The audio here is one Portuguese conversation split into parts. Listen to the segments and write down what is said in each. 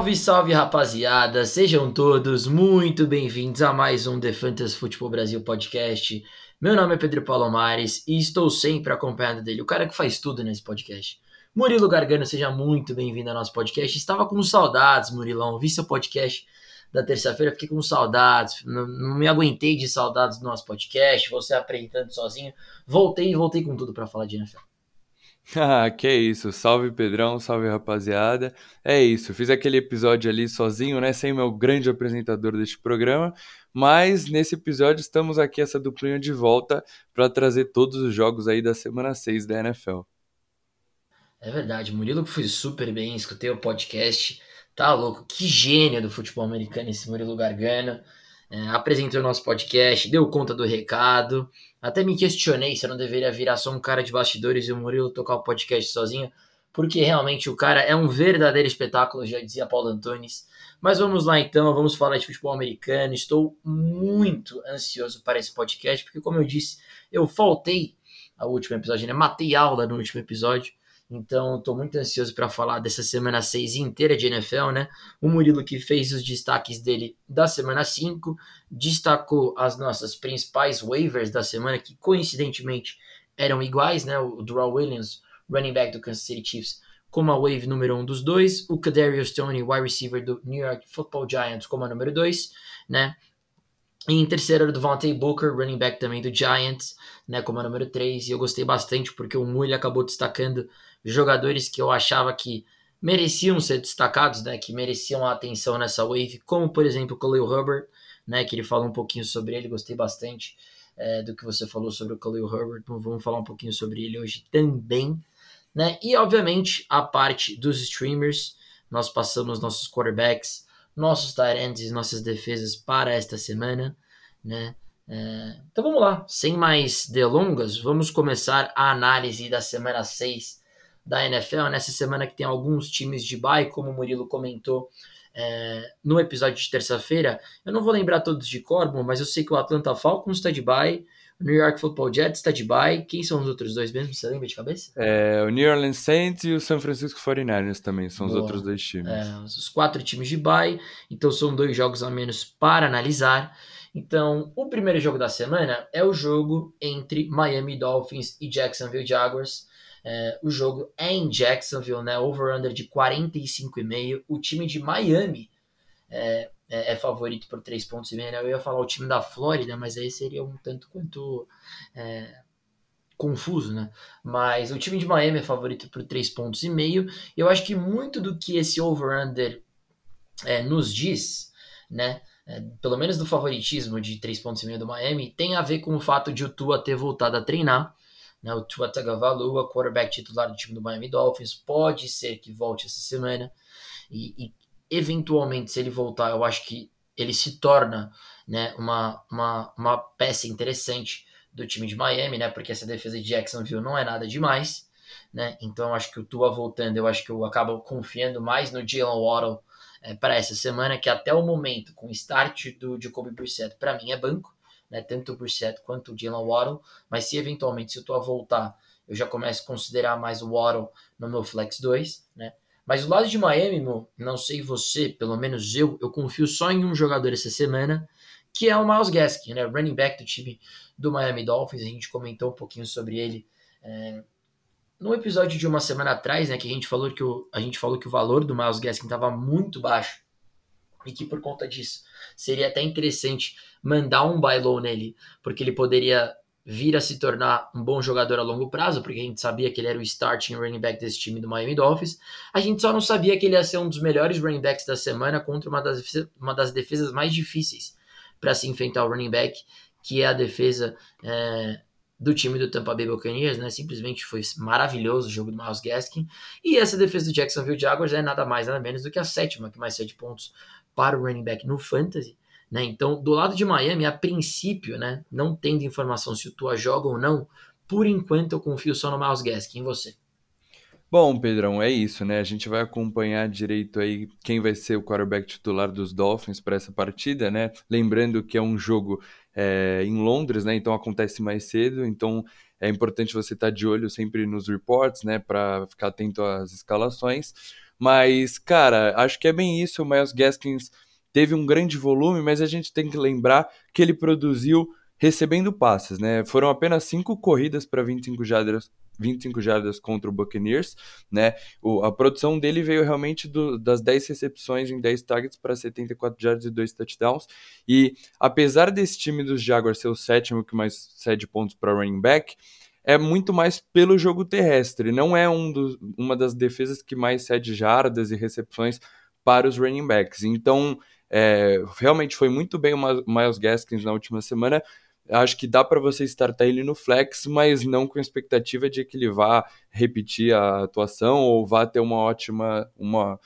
Salve, salve rapaziada! Sejam todos muito bem-vindos a mais um The Fantasy Futebol Brasil podcast. Meu nome é Pedro Palomares e estou sempre acompanhado dele, o cara que faz tudo nesse podcast. Murilo Gargano, seja muito bem-vindo ao nosso podcast. Estava com saudades, Murilão, vi seu podcast da terça-feira, fiquei com saudades, não, não, me aguentei de saudades do nosso podcast, você apresentando sozinho. Voltei e voltei com tudo para falar de NFL. Ah, que isso. Salve Pedrão, salve rapaziada. É isso, fiz aquele episódio ali sozinho, né, sem meu grande apresentador deste programa, mas nesse episódio estamos aqui essa duplinha de volta para trazer todos os jogos aí da semana 6 da NFL. É verdade, Murilo foi super bem, escutei o podcast, tá louco, que gênio do futebol americano esse Murilo Gargano é, apresentou o nosso podcast, deu conta do recado. Até me questionei se eu não deveria virar só um cara de bastidores e o Murilo tocar o podcast sozinho, porque realmente o cara é um verdadeiro espetáculo, já dizia Paulo Antunes. Mas vamos lá então, vamos falar de futebol americano. Estou muito ansioso para esse podcast, porque, como eu disse, eu faltei ao último episódio, né? Matei aula no último episódio. Então, estou muito ansioso para falar dessa semana 6 inteira de NFL, né? O Murilo que fez os destaques dele da semana 5, destacou as nossas principais waivers da semana, que coincidentemente eram iguais, né? O Durrell Williams, running back do Kansas City Chiefs, como a wave número 1 um dos dois, o Kadarius Stoney, wide receiver do New York Football Giants, como a número 2, né? E em terceiro do Devontae Booker, running back também do Giants, né, como a número 3, e eu gostei bastante porque o Mully acabou destacando jogadores que eu achava que mereciam ser destacados, né, que mereciam a atenção nessa wave, como por exemplo o Khalil Herbert, né, que ele fala um pouquinho sobre ele, gostei bastante é, do que você falou sobre o Khalil Herbert, então vamos falar um pouquinho sobre ele hoje também, né, e obviamente a parte dos streamers, nós passamos nossos quarterbacks, nossos tight e nossas defesas para esta semana, né, é, então vamos lá, sem mais delongas, vamos começar a análise da semana 6 da NFL nessa semana que tem alguns times de bye, como o Murilo comentou é, no episódio de terça-feira. Eu não vou lembrar todos de cor, mas eu sei que o Atlanta Falcons está de bye, o New York Football Jets está de bye. Quem são os outros dois mesmo? Você lembra de cabeça? É, o New Orleans Saints e o San Francisco 49ers também são Boa. os outros dois times. É, os quatro times de bye, então são dois jogos a menos para analisar. Então, o primeiro jogo da semana é o jogo entre Miami Dolphins e Jacksonville Jaguars. É, o jogo é em Jacksonville, né? Over-under de 45,5. O time de Miami é, é, é favorito por 3 pontos e meio. Né? Eu ia falar o time da Flórida, mas aí seria um tanto quanto é, confuso, né? Mas o time de Miami é favorito por 3 pontos e meio. Eu acho que muito do que esse over-under é, nos diz, né? É, pelo menos do favoritismo de 3 pontos e meio do Miami, tem a ver com o fato de o Tua ter voltado a treinar né, o Tua Tagovailoa, quarterback titular do time do Miami Dolphins, pode ser que volte essa semana. E, e, eventualmente, se ele voltar, eu acho que ele se torna né, uma, uma, uma peça interessante do time de Miami, né? Porque essa defesa de Jacksonville não é nada demais, né? Então eu acho que o Tua voltando, eu acho que eu acabo confiando mais no Jalen Waddle é, para essa semana, que até o momento, com o start do Jacoby Brissett, para mim é banco né, tanto o Brissett quanto o Jalen Waddle, mas se eventualmente se eu tô voltar, eu já começo a considerar mais o Waddle no meu Flex 2, né? Mas o lado de Miami, meu, não sei você, pelo menos eu, eu confio só em um jogador essa semana, que é o Miles Gaskin, né, running back do time do Miami Dolphins, a gente comentou um pouquinho sobre ele é, no episódio de uma semana atrás, né, que a gente falou que o, a gente falou que o valor do Miles Gaskin estava muito baixo, e que por conta disso seria até interessante mandar um buy low nele, porque ele poderia vir a se tornar um bom jogador a longo prazo, porque a gente sabia que ele era o starting running back desse time do Miami Dolphins. A gente só não sabia que ele ia ser um dos melhores running backs da semana contra uma das, uma das defesas mais difíceis para se enfrentar o running back, que é a defesa é, do time do Tampa Bay Buccaneers, né? Simplesmente foi maravilhoso o jogo do Miles Gaskin. E essa defesa do Jacksonville Jaguars é nada mais, nada menos do que a sétima, que mais sete pontos para o running back no fantasy. Né? Então, do lado de Miami, a princípio, né, não tendo informação se o Tua joga ou não, por enquanto eu confio só no Miles Gaskin. Em você? Bom, Pedrão, é isso, né? A gente vai acompanhar direito aí quem vai ser o quarterback titular dos Dolphins para essa partida, né? Lembrando que é um jogo é, em Londres, né? Então acontece mais cedo, então é importante você estar tá de olho sempre nos reports, né? Para ficar atento às escalações. Mas, cara, acho que é bem isso. O Miles Gaskins teve um grande volume, mas a gente tem que lembrar que ele produziu recebendo passes, né? Foram apenas cinco corridas para 25 jardas, 25 jardas contra o Buccaneers, né? O, a produção dele veio realmente do, das 10 recepções em 10 targets para 74 jardas e 2 touchdowns. E apesar desse time dos Jaguars ser o sétimo que mais cede pontos para running back, é muito mais pelo jogo terrestre. Não é um uma das defesas que mais cede jardas e recepções para os running backs. Então, é, realmente foi muito bem o Miles Gaskins na última semana acho que dá para você startar ele no flex, mas não com expectativa de que ele vá repetir a atuação ou vá ter uma ótima, uma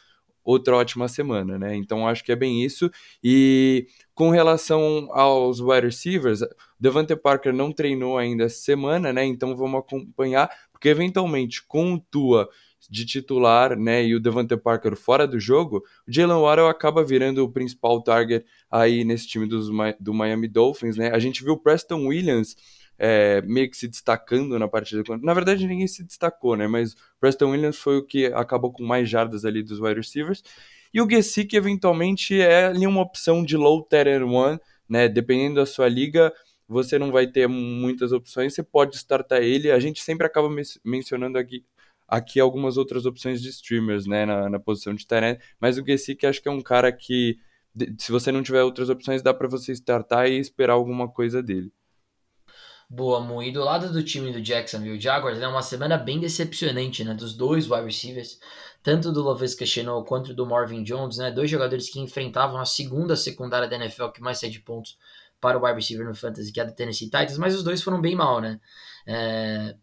outra ótima semana, né? Então acho que é bem isso. E com relação aos wide receivers, Devante Parker não treinou ainda essa semana, né? Então vamos acompanhar, porque eventualmente com o Tua de titular, né, e o Devante Parker fora do jogo, o Jalen Waddle acaba virando o principal target aí nesse time dos, do Miami Dolphins, né? A gente viu o Preston Williams é, meio que se destacando na partida. Na verdade, ninguém se destacou, né? Mas Preston Williams foi o que acabou com mais jardas ali dos wide receivers. E o Gesick, eventualmente, é ali uma opção de low terror one, né? Dependendo da sua liga, você não vai ter muitas opções, você pode startar ele. A gente sempre acaba mencionando aqui aqui algumas outras opções de streamers, né, na, na posição de Tyrant, mas o Gesick acho que é um cara que, se você não tiver outras opções, dá para você startar e esperar alguma coisa dele. Boa, Mu. E do lado do time do Jacksonville Jaguars, é uma semana bem decepcionante, né, dos dois wide receivers, tanto do Lavisca Chenault quanto do Marvin Jones, né, dois jogadores que enfrentavam a segunda secundária da NFL que mais cede pontos para o wide receiver no Fantasy, que é a do Tennessee Titans, mas os dois foram bem mal, né, é,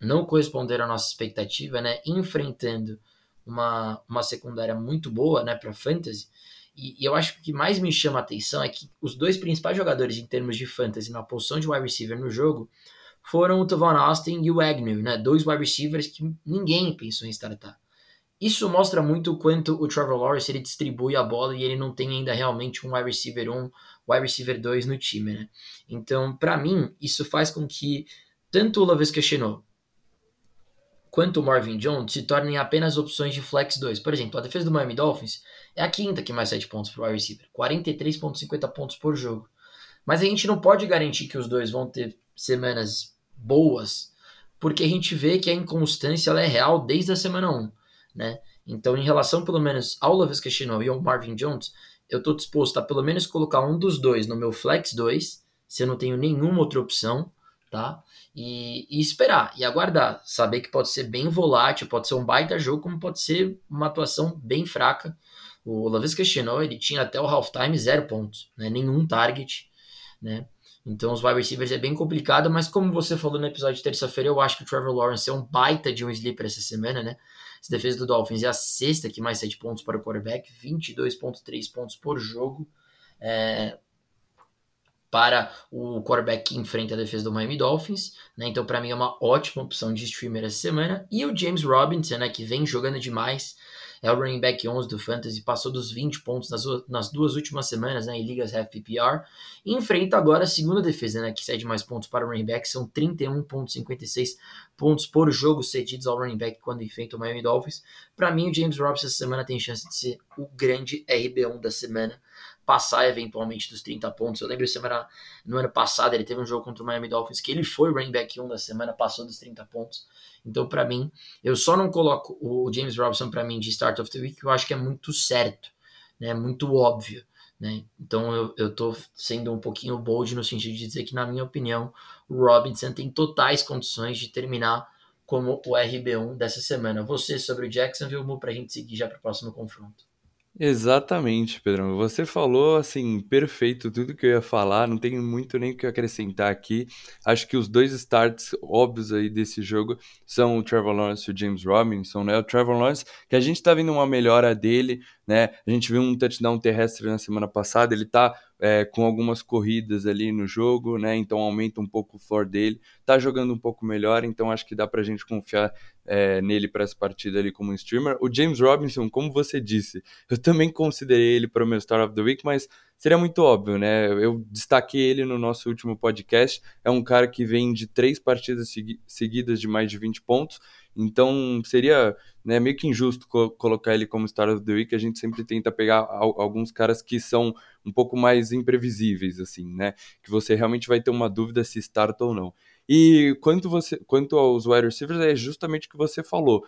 não corresponderam à nossa expectativa, né? Enfrentando uma, uma secundária muito boa, né, para fantasy. E, e, eu acho que o que mais me chama a atenção é que os dois principais jogadores em termos de fantasy na posição de wide receiver no jogo foram o Tavon Austin e o Agnew, né? Dois wide receivers que ninguém pensou em startar. Isso mostra muito o quanto o Trevor Lawrence ele distribui a bola e ele não tem ainda realmente um wide receiver 1, wide receiver 2 no time, né? Então, para mim, isso faz com que tanto o Lavisca Chenault quanto o Marvin Jones se tornem apenas opções de flex 2. Por exemplo, a defesa do Miami Dolphins é a quinta que mais cede pontos para o wide receiver, 43,50 pontos por jogo. Mas a gente não pode garantir que os dois vão ter semanas boas, porque a gente vê que a inconstância é real desde a semana 1, né? Então, em relação pelo menos ao Lavis Chenault e ao Marvin Jones, eu estou disposto a pelo menos colocar um dos dois no meu flex 2, se eu não tenho nenhuma outra opção, tá? E, e, esperar e aguardar, saber que pode ser bem volátil, pode ser um baita jogo, como pode ser uma atuação bem fraca. O Lavis Cristiano, ele tinha até o halftime zero pontos, né? nenhum target, né? Então os wide receivers é bem complicado, mas como você falou no episódio de terça-feira, eu acho que o Trevor Lawrence é um baita de um sleeper essa semana, né? Essa defesa do Dolphins é a sexta que mais sete pontos para o quarterback, 22.3 pontos por jogo. É, para o quarterback que enfrenta a defesa do Miami Dolphins, né? Então, para mim é uma ótima opção de streamer essa semana. E o James Robinson, né, que vem jogando demais, é o running back 11 do Fantasy, passou dos 20 pontos nas, nas duas últimas semanas, né, em ligas half PPR, e enfrenta agora a segunda defesa, né, que cede mais pontos para o running back, são 31.56 pontos por jogo cedidos ao running back quando enfrenta o Miami Dolphins. Para mim, o James Robinson essa semana tem chance de ser o grande RB1 da semana, passar eventualmente dos 30 pontos. Eu lembro semana, no ano passado ele teve um jogo contra o Miami Dolphins que ele foi running back 1 da semana, passou dos 30 pontos. Então, para mim, eu só não coloco o James Robinson para mim de start of the week, eu acho que é muito certo, né? Muito óbvio. Né? Então eu, eu tô sendo um pouquinho bold no sentido de dizer que, na minha opinião, o Robinson tem totais condições de terminar como o RB1 dessa semana. Você sobre o Jacksonville, para a gente seguir já para o próximo confronto. Exatamente, Pedrão. Você falou assim, perfeito tudo que eu ia falar, não tenho muito nem o que acrescentar aqui. Acho que os dois starts óbvios aí desse jogo são o Trevor Lawrence e o James Robinson, né? O Trevor Lawrence, que a gente tá vendo uma melhora dele, né? A gente viu um touchdown terrestre na semana passada, ele tá é, com algumas corridas ali no jogo, né? Então aumenta um pouco o floor dele. Tá jogando um pouco melhor, então acho que dá pra gente confiar é, nele para essa partida ali como um streamer. O James Robinson, como você disse, eu também considerei ele para o meu Star of the Week, mas seria muito óbvio, né? Eu destaquei ele no nosso último podcast. É um cara que vem de três partidas segui seguidas de mais de 20 pontos. Então seria né, meio que injusto co colocar ele como Star of the Week. A gente sempre tenta pegar alguns caras que são um pouco mais imprevisíveis, assim, né? Que você realmente vai ter uma dúvida se starta ou não. E quanto, você, quanto aos wide receivers, é justamente o que você falou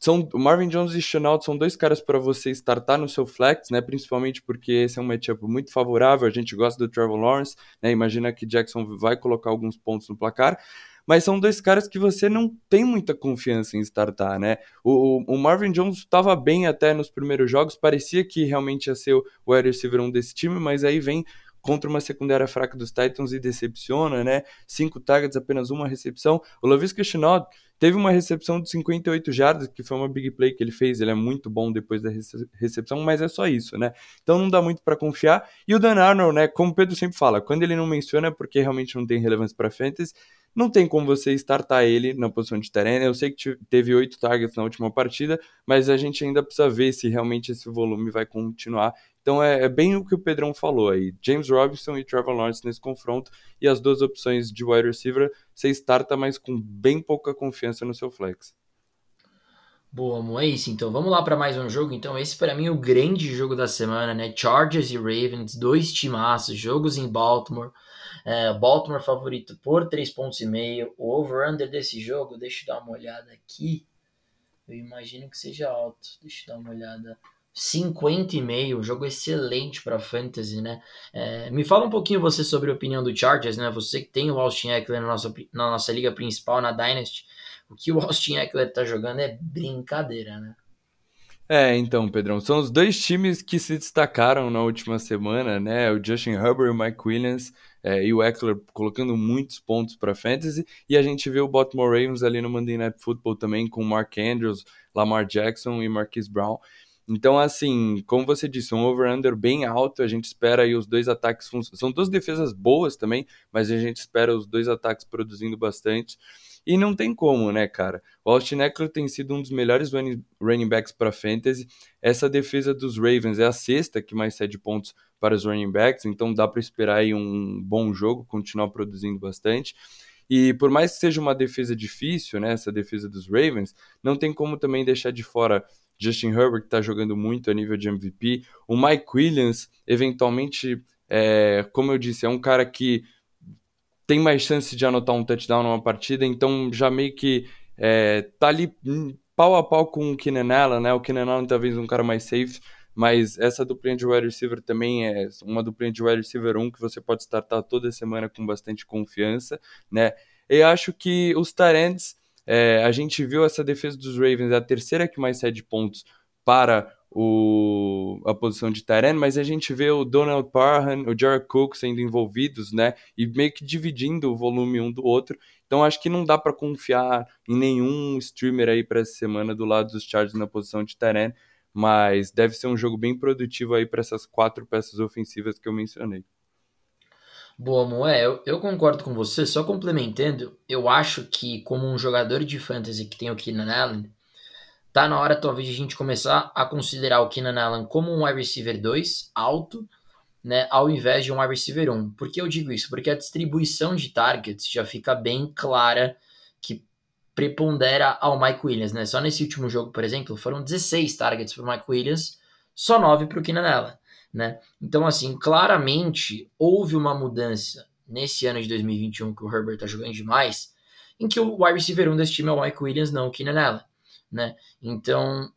são Marvin Jones e Chenault são dois caras para você startar no seu flex, né? Principalmente porque esse é um matchup muito favorável. A gente gosta do Trevor Lawrence, né? Imagina que Jackson vai colocar alguns pontos no placar. Mas são dois caras que você não tem muita confiança em startar, né? O, o Marvin Jones estava bem até nos primeiros jogos, parecia que realmente ia ser o wide receiver desse time, mas aí vem contra uma secundária fraca dos Titans e decepciona, né? Cinco targets, apenas uma recepção. O Lavisca Chenault teve uma recepção de 58 jardas, que foi uma big play que ele fez. Ele é muito bom depois da recepção, mas é só isso, né? Então não dá muito para confiar. E o Dan Arnold, né? Como o Pedro sempre fala, quando ele não menciona é porque realmente não tem relevância para fantasy. Não tem como você startar ele na posição de terreno. Eu sei que teve oito targets na última partida, mas a gente ainda precisa ver se realmente esse volume vai continuar. Então é, é, bem o que o Pedrão falou aí. James Robinson e Trevor Lawrence nesse confronto. E as duas opções de wide receiver, você starta, mas com bem pouca confiança no seu flex. Boa, Mo, é isso. Então vamos lá para mais um jogo. Então, esse para mim é o grande jogo da semana, né? Chargers e Ravens, dois timaços, jogos em Baltimore. É, Baltimore favorito por 3,5 pontos. e meio. O over-under desse jogo, deixa eu dar uma olhada aqui. Eu imagino que seja alto. Deixa eu dar uma olhada. 50,5, jogo excelente para fantasy, né? É, me fala um pouquinho você sobre a opinião do Chargers, né? Você que tem o Austin Eckler na nossa, na nossa liga principal, na Dynasty, o que o Austin Eckler tá jogando é brincadeira, né? É, então, Pedrão, são os dois times que se destacaram na última semana, né? O Justin Herbert e o Mike Williams é, e o Eckler colocando muitos pontos para fantasy, e a gente vê o Baltimore Ravens ali no Monday Night Football também com Mark Andrews, Lamar Jackson e Marquise Brown. Então, assim, como você disse, um over-under bem alto, a gente espera aí os dois ataques. São duas defesas boas também, mas a gente espera os dois ataques produzindo bastante. E não tem como, né, cara? O Austin Eckler tem sido um dos melhores running backs para fantasy. Essa defesa dos Ravens é a sexta que mais cede pontos para os running backs, então dá para esperar aí um bom jogo, continuar produzindo bastante. E por mais que seja uma defesa difícil, né, essa defesa dos Ravens, não tem como também deixar de fora Justin Herbert, que está jogando muito a nível de MVP. O Mike Williams, eventualmente, é, como eu disse, é um cara que tem mais chance de anotar um touchdown numa partida, então já meio que é, tá ali pau a pau com o Keenan Allen, né? O Keenan Allen talvez um cara mais safe, mas essa duplinha de wide receiver também é uma duplinha de wide receiver 1 que você pode startar toda semana com bastante confiança, né? Eu acho que os Tarents é, a gente viu essa defesa dos Ravens, é a terceira que mais cede pontos para o, a posição de Tyrene, mas a gente vê o Donald Parham, o Jared Cook sendo envolvidos, né, e meio que dividindo o volume um do outro. Então acho que não dá para confiar em nenhum streamer aí para essa semana do lado dos Chargers na posição de Tyrene, mas deve ser um jogo bem produtivo aí para essas quatro peças ofensivas que eu mencionei. Boa, Moé, eu, eu, concordo com você, só complementando, eu acho que como um jogador de fantasy que tem o Keenan Allen, tá na hora talvez de a gente começar a considerar o Keenan Allen como um wide receiver 2, alto, né, ao invés de um wide receiver 1. Por que eu digo isso? Porque a distribuição de targets já fica bem clara que prepondera ao Mike Williams, né? Só nesse último jogo, por exemplo, foram 16 targets para o Mike Williams, só 9 para o Keenan Allen né? Então, assim, claramente houve uma mudança nesse ano de 2021 que o Herbert tá jogando demais, em que o wide receiver 1 desse time é o Mike Williams, não o Keenan Allen, né? Então,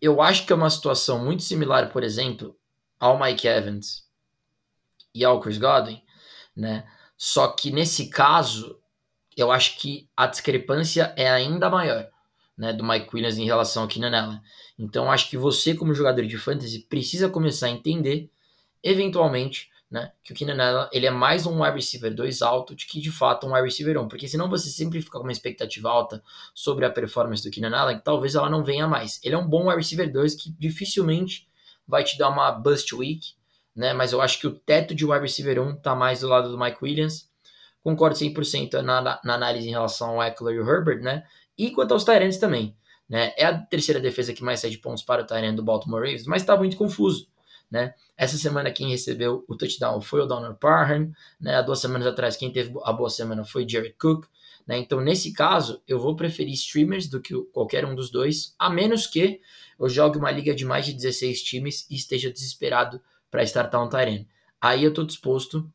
eu acho que é uma situação muito similar, por exemplo, ao Mike Evans e ao Chris Godwin, né? Só que nesse caso, eu acho que a discrepância é ainda maior, né, do Mike Williams em relação ao Keenan Allen. Então acho que você como jogador de fantasy precisa começar a entender eventualmente, né, que o Keenan Allen ele é mais um wide receiver 2 alto do que de fato um wide receiver 1, porque senão você sempre fica com uma expectativa alta sobre a performance do Keenan Allen, que talvez ela não venha mais. Ele é um bom wide receiver 2 que dificilmente vai te dar uma bust week, né, mas eu acho que o teto de wide receiver 1 tá mais do lado do Mike Williams. Concordo 100% na, na análise em relação ao Eckler e o Herbert, né? E quanto aos Tyrants também. Né? É a terceira defesa que mais cede pontos para o Tyrant do Baltimore Ravens, mas está muito confuso. Né? Essa semana quem recebeu o touchdown foi o Donald Parham, né? Há duas semanas atrás quem teve a boa semana foi Jared Cook, né? Então nesse caso eu vou preferir streamers do que qualquer um dos dois, a menos que eu jogue uma liga de mais de 16 times e esteja desesperado para startar um Tyrene. Aí eu estou disposto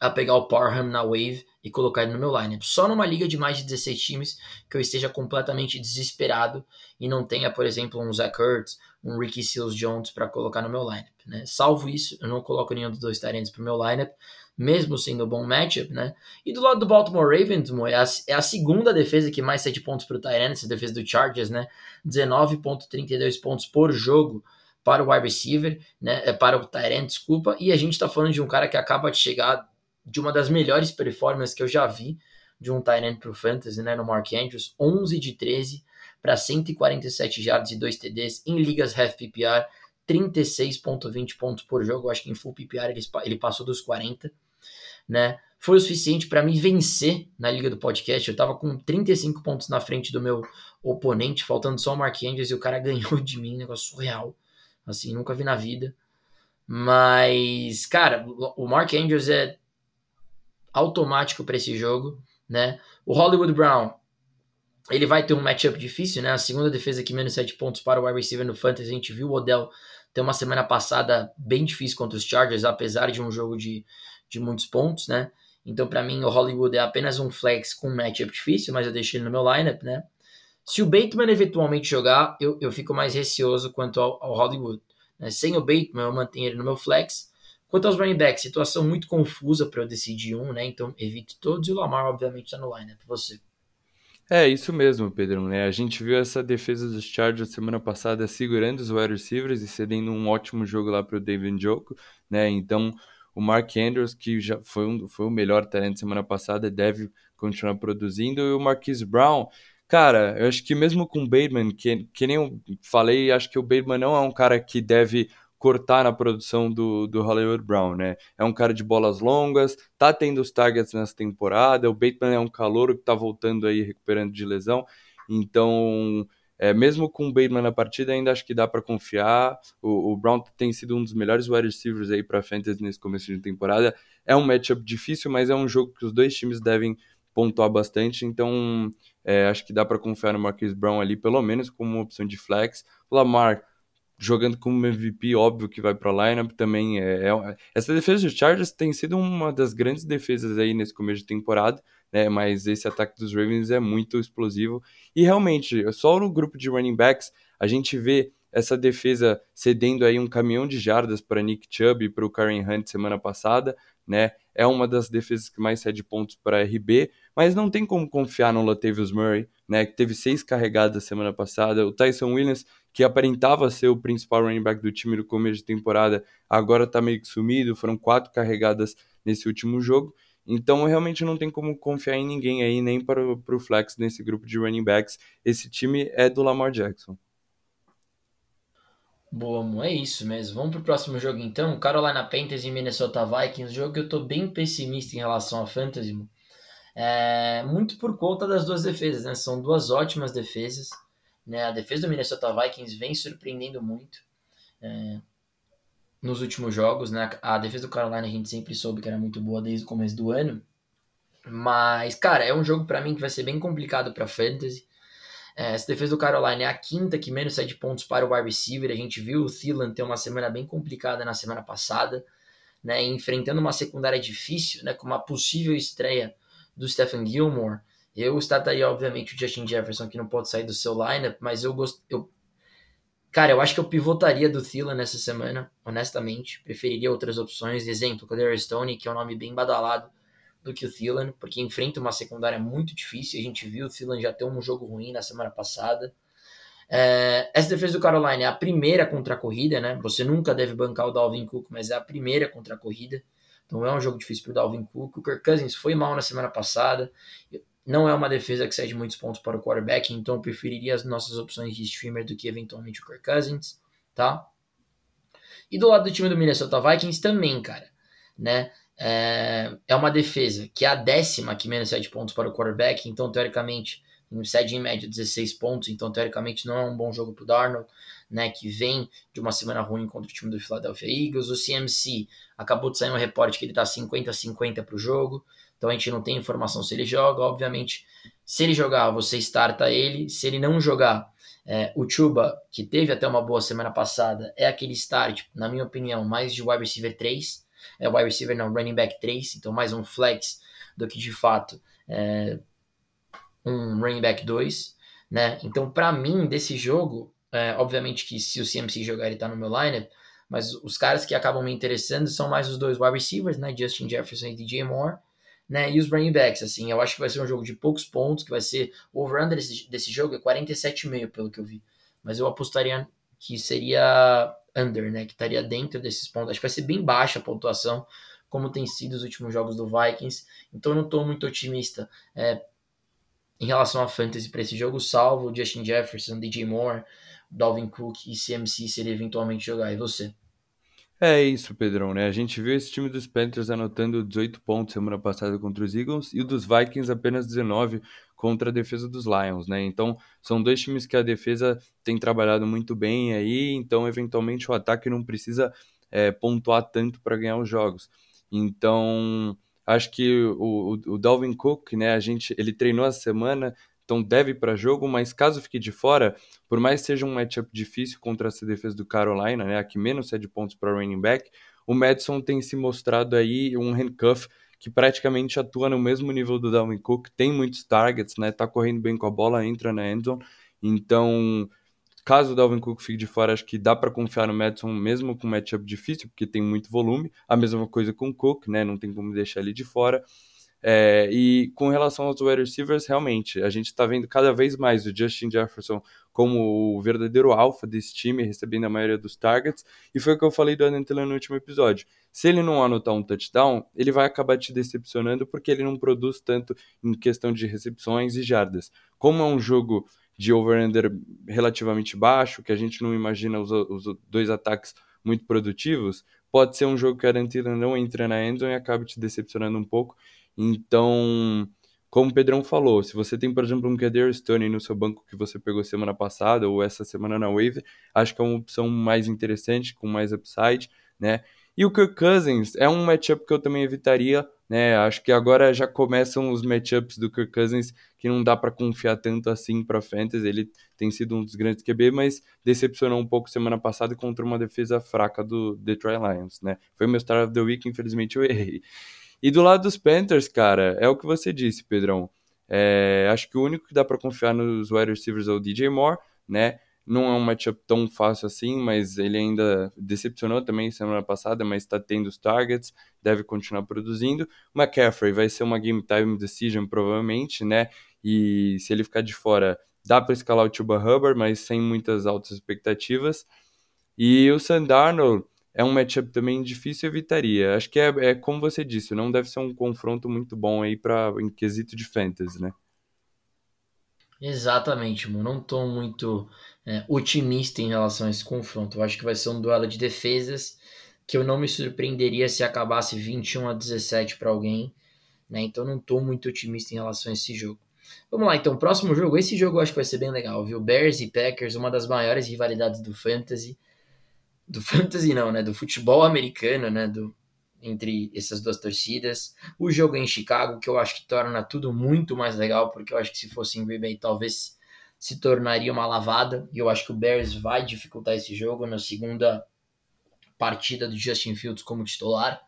a pegar o Parham na wave e colocar ele no meu lineup. Só numa liga de mais de 16 times que eu esteja completamente desesperado e não tenha, por exemplo, um Zach Ertz, um Ricky Seals Jones para colocar no meu lineup. Né? Salvo isso, eu não coloco nenhum dos dois Tyrants para o meu lineup, mesmo sendo um bom matchup. Né? E do lado do Baltimore Ravens, é a, é a segunda defesa que mais 7 pontos para o Tyrant, essa defesa do Chargers, né? 19,32 pontos por jogo para o wide receiver, né, é, para o Tyrant, desculpa, e a gente está falando de um cara que acaba de chegar de uma das melhores performances que eu já vi de um tight end pro Fantasy, né, no Mark Andrews, 11 de 13 para 147 jardas e 2 TDs em ligas half PPR, 36.20 pontos por jogo, acho que em full PPR ele, ele passou dos 40, né? Foi o suficiente para mim vencer na liga do podcast. Eu tava com 35 pontos na frente do meu oponente, faltando só o Mark Andrews e o cara ganhou de mim, negócio surreal. Assim, nunca vi na vida. Mas, cara, o Mark Andrews é automático para esse jogo, né? O Hollywood Brown, ele vai ter um matchup difícil, né? A segunda defesa que menos 7 pontos para o wide receiver no Fantasy. A gente viu o Odell ter uma semana passada bem difícil contra os Chargers, apesar de um jogo de, de muitos pontos, né? Então, para mim, o Hollywood é apenas um flex com um matchup difícil, mas eu deixei ele no meu lineup, né? Se o Bateman eventualmente jogar, eu, eu fico mais receoso quanto ao, ao Hollywood. Né? Sem o Bateman, eu mantenho ele no meu flex. Quanto aos running backs, situação muito confusa para eu decidir um, né? Então evite todos e o Lamar, obviamente, está no line, é para você. É, isso mesmo, Pedro, né? A gente viu essa defesa dos Chargers semana passada segurando os wide receivers e cedendo um ótimo jogo lá para o David Njoku, né? Então, o Mark Andrews, que já foi, um, foi o melhor talento semana passada, deve continuar produzindo, e o Marquise Brown, cara, eu acho que mesmo com o Bateman, que, que nem eu falei, acho que o Bateman não é um cara que deve cortar na produção do, do Hollywood Brown, né? É um cara de bolas longas, tá tendo os targets nessa temporada, o Bateman é um calouro que tá voltando aí, recuperando de lesão, então... É, mesmo com o Bateman na partida, ainda acho que dá para confiar. O, o, Brown tem sido um dos melhores wide receivers aí para fantasy nesse começo de temporada. É um matchup difícil, mas é um jogo que os dois times devem pontuar bastante. Então, é, acho que dá para confiar no Marquise Brown ali, pelo menos como uma opção de flex. O Lamar jogando como MVP, óbvio que vai para a lineup também. É, é, essa defesa dos Chargers tem sido uma das grandes defesas aí nesse começo de temporada, né? Mas esse ataque dos Ravens é muito explosivo e realmente só no grupo de running backs a gente vê essa defesa cedendo aí um caminhão de jardas para Nick Chubb e para o Karen Hunt semana passada, né? É uma das defesas que mais cede pontos para RB, mas não tem como confiar no Latavius Murray, né? Que teve seis carregadas semana passada. O Tyson Williams que aparentava ser o principal running back do time no começo de temporada, agora está meio que sumido, foram quatro carregadas nesse último jogo. Então, realmente não tem como confiar em ninguém aí, nem para o flex nesse grupo de running backs. Esse time é do Lamar Jackson. Boa, é isso mesmo. Vamos para o próximo jogo então. Carolina Panthers e Minnesota Vikings. Jogo que eu estou bem pessimista em relação a fantasy. É, muito por conta das duas defesas, né? São duas ótimas defesas. Né? A defesa do Minnesota Vikings vem surpreendendo muito é, nos últimos jogos. Né? A defesa do Carolina a gente sempre soube que era muito boa desde o começo do ano. Mas, cara, é um jogo para mim que vai ser bem complicado para fantasy. É, essa defesa do Carolina é a quinta que menos de pontos para o wide receiver. A gente viu o Thielen ter uma semana bem complicada na semana passada, né, enfrentando uma secundária difícil, né, com uma possível estreia do Stephen Gilmore. Eu estaria, obviamente, o Justin Jefferson, que não pode sair do seu lineup, mas eu gosto. Eu... Cara, eu acho que eu pivotaria do Thielen nessa semana, honestamente. Preferiria outras opções. Exemplo, Kadar Stone, que é um nome bem badalado do que o Thielen, porque enfrenta uma secundária muito difícil. A gente viu o Thielen já ter um jogo ruim na semana passada. É, essa defesa do Carolina é a primeira contra a corrida, né? Você nunca deve bancar o Dalvin Cook, mas é a primeira contra a corrida. Então é um jogo difícil para o Dalvin Cook. O Kirk Cousins foi mal na semana passada. Não é uma defesa que cede muitos pontos para o quarterback, então eu preferiria as nossas opções de streamer do que eventualmente o Kirk Cousins, tá? E do lado do time do Minnesota Vikings também, cara, né? É, é uma defesa que é a décima que menos cede pontos para o quarterback, então teoricamente cede em média 16 pontos, então teoricamente não é um bom jogo para o Darnold, né, que vem de uma semana ruim contra o time do Philadelphia Eagles. O CMC acabou de sair um reporte que ele está 50-50 para o jogo, então a gente não tem informação se ele joga. Obviamente, se ele jogar, você starta ele. Se ele não jogar, é, o Chuba, que teve até uma boa semana passada, é aquele start, na minha opinião, mais de wide receiver 3. É wide receiver não, running back 3, então mais um flex do que de fato é, um running back 2. Né? Então, para mim, desse jogo, é, obviamente que se o CMC jogar, ele tá no meu lineup, mas os caras que acabam me interessando são mais os dois wide receivers, né? Justin Jefferson e DJ Moore, né? E os running backs, assim, eu acho que vai ser um jogo de poucos pontos, que vai ser o over-under desse, desse jogo é 47,5 pelo que eu vi. Mas eu apostaria que seria under, né? Que estaria dentro desses pontos. Acho que vai ser bem baixa a pontuação, como tem sido os últimos jogos do Vikings. Então não estou muito otimista é, em relação a fantasy para esse jogo, salvo Justin Jefferson, DJ Moore, Dalvin Cook e CMC se ele eventualmente jogar. E você? É isso, Pedrão, né? A gente viu esse time dos Panthers anotando 18 pontos semana passada contra os Eagles e o dos Vikings apenas 19 contra a defesa dos Lions, né? Então, são dois times que a defesa tem trabalhado muito bem aí, então, eventualmente, o ataque não precisa é, pontuar tanto para ganhar os jogos. Então, acho que o, o, o Dalvin Cook, né, a gente, ele treinou a semana, então deve para jogo, mas caso fique de fora, por mais que seja um matchup difícil contra essa defesa do Carolina, né, a que menos cede pontos para running back, o Madison tem se mostrado aí um handcuff que praticamente atua no mesmo nível do Dalvin Cook, tem muitos targets, né, tá correndo bem com a bola, entra na endzone, então caso o Dalvin Cook fique de fora, acho que dá para confiar no Madison mesmo com um matchup difícil, porque tem muito volume, a mesma coisa com o Cook, né, não tem como deixar ele de fora, é, e com relação aos wide receivers, realmente, a gente está vendo cada vez mais o Justin Jefferson como o verdadeiro alfa desse time, recebendo a maioria dos targets. E foi o que eu falei do Adam Thielen no último episódio. Se ele não anotar um touchdown, ele vai acabar te decepcionando porque ele não produz tanto em questão de recepções e jardas. Como é um jogo de over-under relativamente baixo, que a gente não imagina os, os dois ataques muito produtivos, pode ser um jogo que a Adam Thielen não entra na endzone e acabe te decepcionando um pouco. Então, como o Pedrão falou, se você tem, por exemplo, um Kader Stone no seu banco que você pegou semana passada ou essa semana na Wave, acho que é uma opção mais interessante, com mais upside, né? E o Kirk Cousins é um matchup que eu também evitaria, né? Acho que agora já começam os matchups do Kirk Cousins que não dá para confiar tanto assim para fantasy. Ele tem sido um dos grandes QB, mas decepcionou um pouco semana passada contra uma defesa fraca do Detroit Lions, né? Foi meu start of the week, infelizmente eu errei. E do lado dos Panthers, cara, é o que você disse, Pedrão. É, acho que o único que dá para confiar nos wide receivers é o DJ Moore, né? Não é um matchup tão fácil assim, mas ele ainda decepcionou também semana passada, mas está tendo os targets, deve continuar produzindo. McCaffrey vai ser uma game time decision, provavelmente, né? E se ele ficar de fora, dá para escalar o Chuba Hubbard, mas sem muitas altas expectativas. E o Sandarno é um matchup também difícil evitaria. Acho que é, é como você disse, não deve ser um confronto muito bom aí para em quesito de fantasy, né? Exatamente, mano. Não tô muito é, otimista em relação a esse confronto. Eu acho que vai ser um duelo de defesas que eu não me surpreenderia se acabasse 21 a 17 para alguém, né? Então não tô muito otimista em relação a esse jogo. Vamos lá, então, próximo jogo. Esse jogo eu acho que vai ser bem legal, viu? Bears e Packers, uma das maiores rivalidades do fantasy do fantasy não, né, do futebol americano, né, do entre essas duas torcidas. O jogo em Chicago, que eu acho que torna tudo muito mais legal, porque eu acho que se fosse em Green Bay, talvez se tornaria uma lavada, e eu acho que o Bears vai dificultar esse jogo na segunda partida do Justin Fields como titular,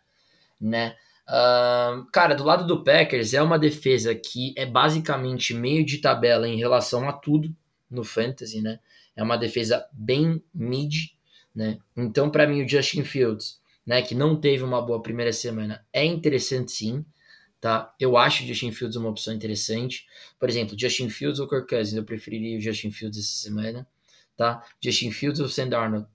né? Uh, cara, do lado do Packers é uma defesa que é basicamente meio de tabela em relação a tudo no fantasy, né? É uma defesa bem mid, né? Então, para mim, o Justin Fields, né, que não teve uma boa primeira semana, é interessante sim. Tá? Eu acho o Justin Fields uma opção interessante. Por exemplo, Justin Fields ou Kirk Cousins, eu preferiria o Justin Fields essa semana. Tá? Justin Fields ou Sam Darnold,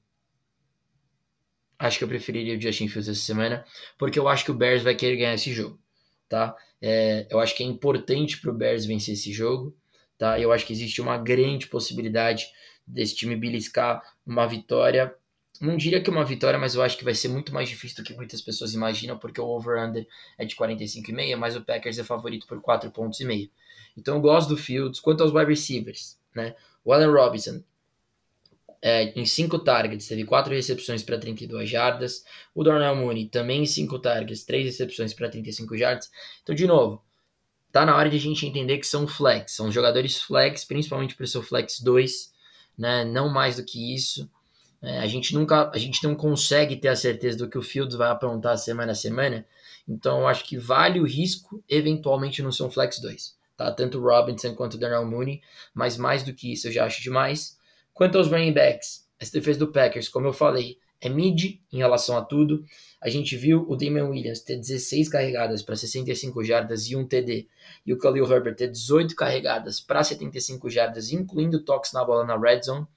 acho que eu preferiria o Justin Fields essa semana, porque eu acho que o Bears vai querer ganhar esse jogo, tá? É, eu acho que é importante para o Bears vencer esse jogo, tá? Eu acho que existe uma grande possibilidade desse time beliscar uma vitória não diria que uma vitória, mas eu acho que vai ser muito mais difícil do que muitas pessoas imaginam, porque o over-under é de 45,5, mas o Packers é favorito por 4 pontos. Então eu gosto do Fields. Quanto aos wide receivers, né? O Allen Robinson, é, em 5 targets, teve 4 recepções para 32 jardas. O Darnell Mooney também em 5 targets, 3 recepções para 35 jardas. Então, de novo, tá na hora de a gente entender que são flex, são jogadores flex, principalmente para o seu flex 2, né? Não mais do que isso. É, a gente nunca, a gente não consegue ter a certeza do que o Fields vai aprontar semana a semana. Então, eu acho que vale o risco, eventualmente, no seu flex 2. Tá? Tanto o Robinson quanto o Darnell Mooney, mas mais do que isso eu já acho demais. Quanto aos running backs, essa defesa do Packers, como eu falei, é mid em relação a tudo. A gente viu o Damian Williams ter 16 carregadas para 65 jardas e um TD, e o Khalil Herbert ter 18 carregadas para 75 jardas, incluindo toques na bola na red zone.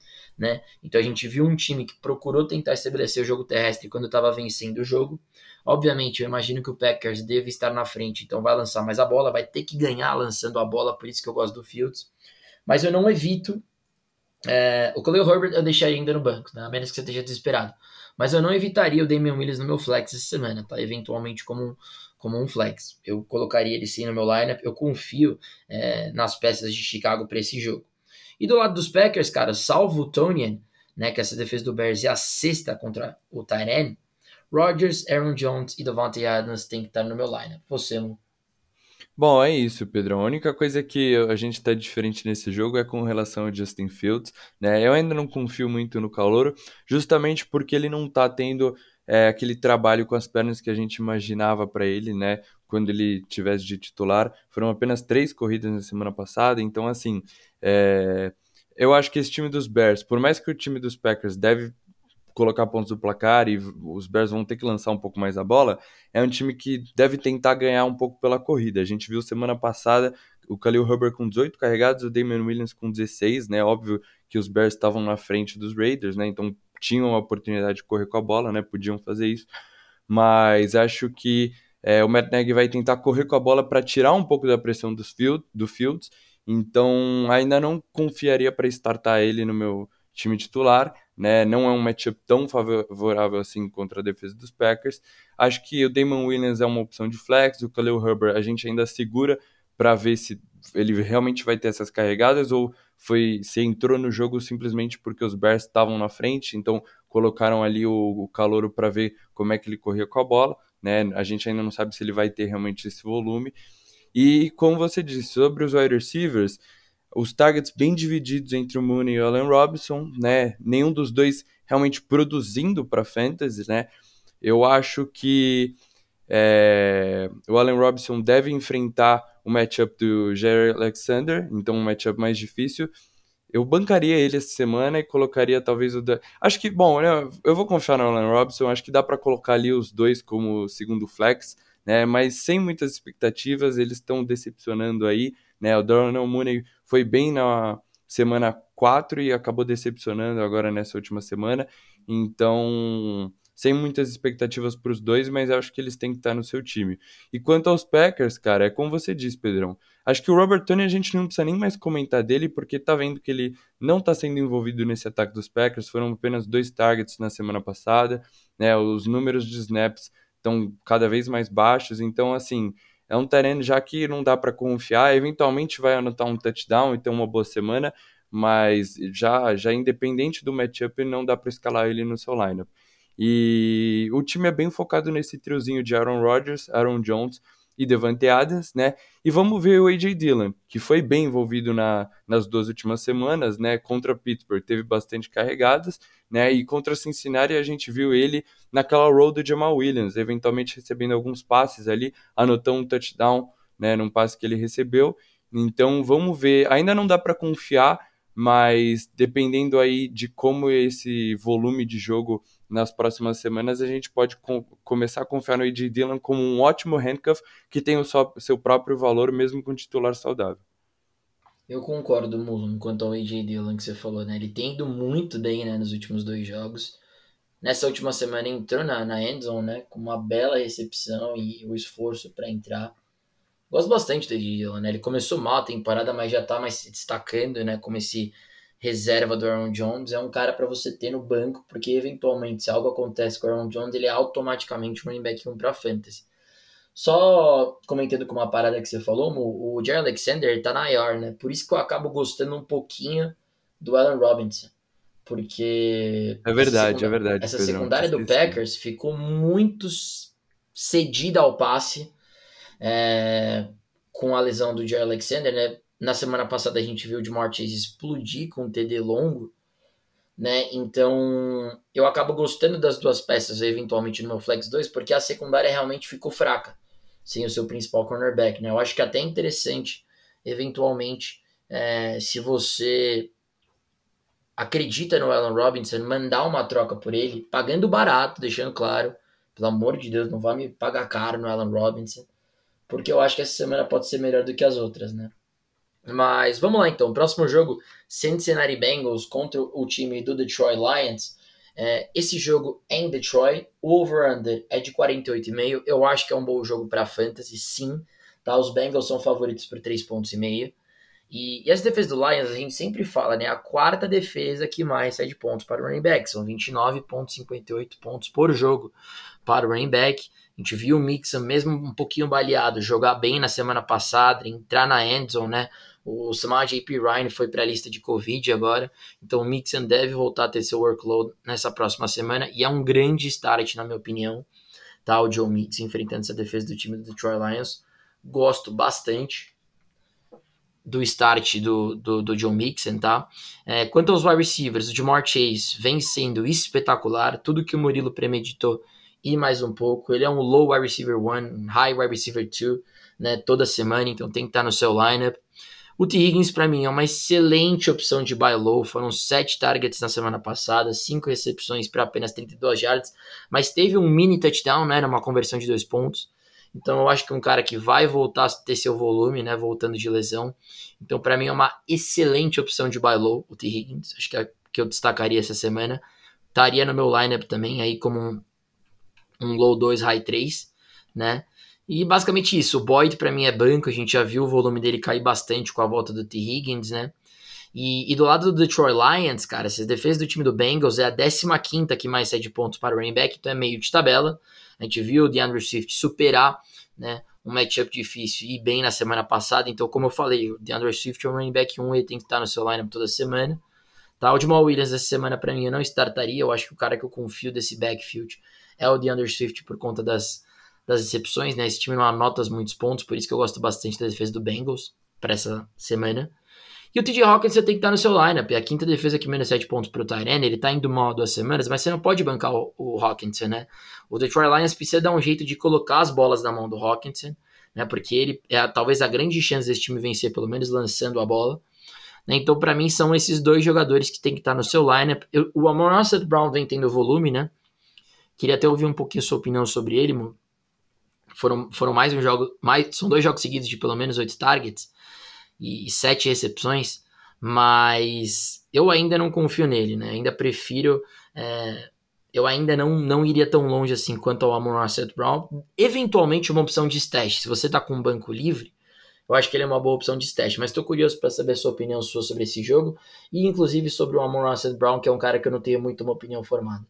Né? Então a gente viu um time que procurou tentar estabelecer o jogo terrestre quando estava vencendo o jogo. Obviamente, eu imagino que o Packers deve estar na frente, então vai lançar mais a bola, vai ter que ganhar lançando a bola, por isso que eu gosto do Fields. Mas eu não evito. É, o Khalil Herbert eu deixaria ainda no banco, né? a menos que você esteja desesperado. Mas eu não evitaria o Damian Williams no meu flex essa semana, tá? Eventualmente como um, como um flex. Eu colocaria ele sim no meu lineup. Eu confio é, nas peças de Chicago para esse jogo. E do lado dos Packers, cara, salvo o Tonian, né, que essa defesa do Bears é a sexta contra o Tyrann, Rodgers, Aaron Jones e Davante Adams tem que estar no meu lineup. Você, Mo. Bom, é isso, Pedrão. A única coisa que a gente está diferente nesse jogo é com relação ao Justin Fields. Né? Eu ainda não confio muito no Calouro, justamente porque ele não está tendo é, aquele trabalho com as pernas que a gente imaginava para ele, né? Quando ele tivesse de titular. Foram apenas três corridas na semana passada, então, assim, é... eu acho que esse time dos Bears, por mais que o time dos Packers deve colocar pontos do placar e os Bears vão ter que lançar um pouco mais a bola, é um time que deve tentar ganhar um pouco pela corrida. A gente viu semana passada o Khalil Herbert com 18 carregados, o Damian Williams com 16, né? Óbvio que os Bears estavam na frente dos Raiders, né? Então tinham a oportunidade de correr com a bola, né? Podiam fazer isso. Mas acho que é, o Matt Nagy vai tentar correr com a bola para tirar um pouco da pressão dos field, do Fields. Então ainda não confiaria para startar ele no meu time titular né? Não é um matchup tão favorável assim contra a defesa dos Packers. Acho que o Damon Williams é uma opção de flex, o Khalil Herbert a gente ainda segura para ver se ele realmente vai ter essas carregadas ou foi se entrou no jogo simplesmente porque os Bears estavam na frente, então colocaram ali o, o calouro para ver como é que ele corria com a bola, né? A gente ainda não sabe se ele vai ter realmente esse volume. E como você disse sobre os wide receivers, os targets bem divididos entre o Mooney e o Allen Robinson, né? Nenhum dos dois realmente produzindo para fantasy, né? Eu acho que é, o Allen Robinson deve enfrentar o matchup do Jerry Alexander, então um matchup mais difícil. Eu bancaria ele essa semana e colocaria talvez o da... Acho que, bom, né, eu vou confiar no Allen Robinson, acho que dá para colocar ali os dois como segundo flex, né? Mas sem muitas expectativas, eles estão decepcionando aí, né? O Darnell Mooney foi bem na semana 4 e acabou decepcionando agora nessa última semana. Então, sem muitas expectativas para os dois, mas acho que eles têm que estar no seu time. E quanto aos Packers, cara, é como você disse, Pedrão. Acho que o Robert Tony a gente não precisa nem mais comentar dele, porque tá vendo que ele não está sendo envolvido nesse ataque dos Packers. Foram apenas dois targets na semana passada, né? Os números de snaps estão cada vez mais baixos, então assim, é um terreno já que não dá para confiar, eventualmente vai anotar um touchdown e ter uma boa semana, mas já, já independente do matchup, não dá para escalar ele no seu lineup. E o time é bem focado nesse triozinho de Aaron Rodgers, Aaron Jones e Devante Adams, né? E vamos ver o AJ Dillon, que foi bem envolvido na, nas duas últimas semanas, né? Contra Pittsburgh teve bastante carregadas, né? E contra Cincinnati a gente viu ele naquela road do Jamal Williams, eventualmente recebendo alguns passes ali, anotou um touchdown, né? Num passe que ele recebeu. Então vamos ver. Ainda não dá para confiar, mas dependendo aí de como esse volume de jogo nas próximas semanas, a gente pode com, começar a confiar no AJ Dillon como um ótimo handcuff que tem o so, seu próprio valor mesmo com titular saudável. Eu concordo, Mulo, quanto ao AJ Dillon que você falou, né? Ele tem ido muito bem né, nos últimos dois jogos. Nessa última semana entrou na, na endzone, né? Com uma bela recepção e o esforço para entrar. Gosto bastante do AJ Dillon, né? Ele começou mal a temporada, mas já tá mais se destacando, né? Como esse reserva do Aaron Jones, é um cara para você ter no banco, porque eventualmente se algo acontece com o Aaron Jones, ele é automaticamente running back 1 para fantasy. Só comentando com uma parada que você falou, o Jerry Alexander tá na IR, né? Por isso que eu acabo gostando um pouquinho do Allen Robinson. Porque. É verdade, é verdade. Essa Pedrão, secundária do Packers ficou muito cedida ao passe é, com a lesão do Jerry Alexander, né? Na semana passada a gente viu o Jamar Chase explodir com um TD longo, né? Então eu acabo gostando das duas peças eventualmente no meu Flex 2, porque a secundária realmente ficou fraca, sem o seu principal cornerback, né? Eu acho que é até interessante, eventualmente, é, se você acredita no Allen Robinson, mandar uma troca por ele, pagando barato, deixando claro, pelo amor de Deus, não vá me pagar caro no Allen Robinson, porque eu acho que essa semana pode ser melhor do que as outras, né? Mas vamos lá então. Próximo jogo: Cincinnati Bengals contra o time do Detroit Lions. É, esse jogo é em Detroit. O over-under é de 48,5. Eu acho que é um bom jogo para fantasy, sim. Tá? Os Bengals são favoritos por 3,5 pontos. E. E, as defesas do Lions, a gente sempre fala, né? A quarta defesa que mais cede pontos para o running back. São 29,58 pontos por jogo para o running back. A gente viu o Mixon, mesmo um pouquinho baleado, jogar bem na semana passada, entrar na endzone, né? O Samaj J.P. Ryan foi para a lista de Covid agora, então o Mixon deve voltar a ter seu workload nessa próxima semana e é um grande start, na minha opinião, tá? O Joe Mixon enfrentando essa defesa do time do Detroit Lions. Gosto bastante do start do, do, do John Mixon, tá? É, quanto aos wide receivers, o Jamar Chase vem sendo espetacular, tudo que o Murilo premeditou e mais um pouco. Ele é um low wide receiver one, high wide receiver two, né, toda semana, então tem que estar no seu lineup. O T. Higgins, para mim, é uma excelente opção de buy low. Foram sete targets na semana passada, cinco recepções para apenas 32 yards, mas teve um mini touchdown, né, uma conversão de dois pontos. Então eu acho que é um cara que vai voltar a ter seu volume, né, voltando de lesão. Então para mim é uma excelente opção de buy low, o T. Higgins. Acho que é que eu destacaria essa semana. Estaria no meu lineup também aí como um low 2, high 3, né? E basicamente isso. O Boyd para mim é banco, a gente já viu o volume dele cair bastante com a volta do T. Higgins, né? E, e, do lado do Detroit Lions, cara, essa defesa do time do Bengals é a 15 que mais cede pontos para o running back, então é meio de tabela. A gente viu o DeAndre Swift superar né, um matchup difícil e bem na semana passada. Então, como eu falei, o DeAndre Swift é um running back 1, ele tem que estar no seu lineup toda semana. Tá, o Jamal Williams essa semana para mim eu não startaria. Eu acho que o cara que eu confio desse backfield é o DeAndre Swift por conta das, das exceções, né? Esse time não anota muitos pontos, por isso que eu gosto bastante da defesa do Bengals para essa semana. E o TJ Hawkins você tem que estar no seu lineup. É a quinta defesa que menos 7 pontos para o Tyrene. Ele está indo mal há duas semanas, mas você não pode bancar o, o Hawkinson, né? O Detroit Lions precisa dar um jeito de colocar as bolas na mão do Hawkinson, né? Porque ele é talvez a grande chance desse time vencer, pelo menos lançando a bola. Né? Então, para mim, são esses dois jogadores que tem que estar no seu lineup. Eu, o Amon Brown vem tendo volume, né? Queria até ouvir um pouquinho sua opinião sobre ele, mano. Foram, foram mais um jogo, mais, são dois jogos seguidos de pelo menos oito targets e, e sete recepções, mas eu ainda não confio nele, né? Ainda prefiro, é, eu ainda não, não iria tão longe assim quanto ao Amon Russell Brown. Eventualmente uma opção de stash, se você tá com um banco livre, eu acho que ele é uma boa opção de stash, mas estou curioso para saber a sua opinião sua sobre esse jogo e inclusive sobre o Amon Russell Brown, que é um cara que eu não tenho muito uma opinião formada.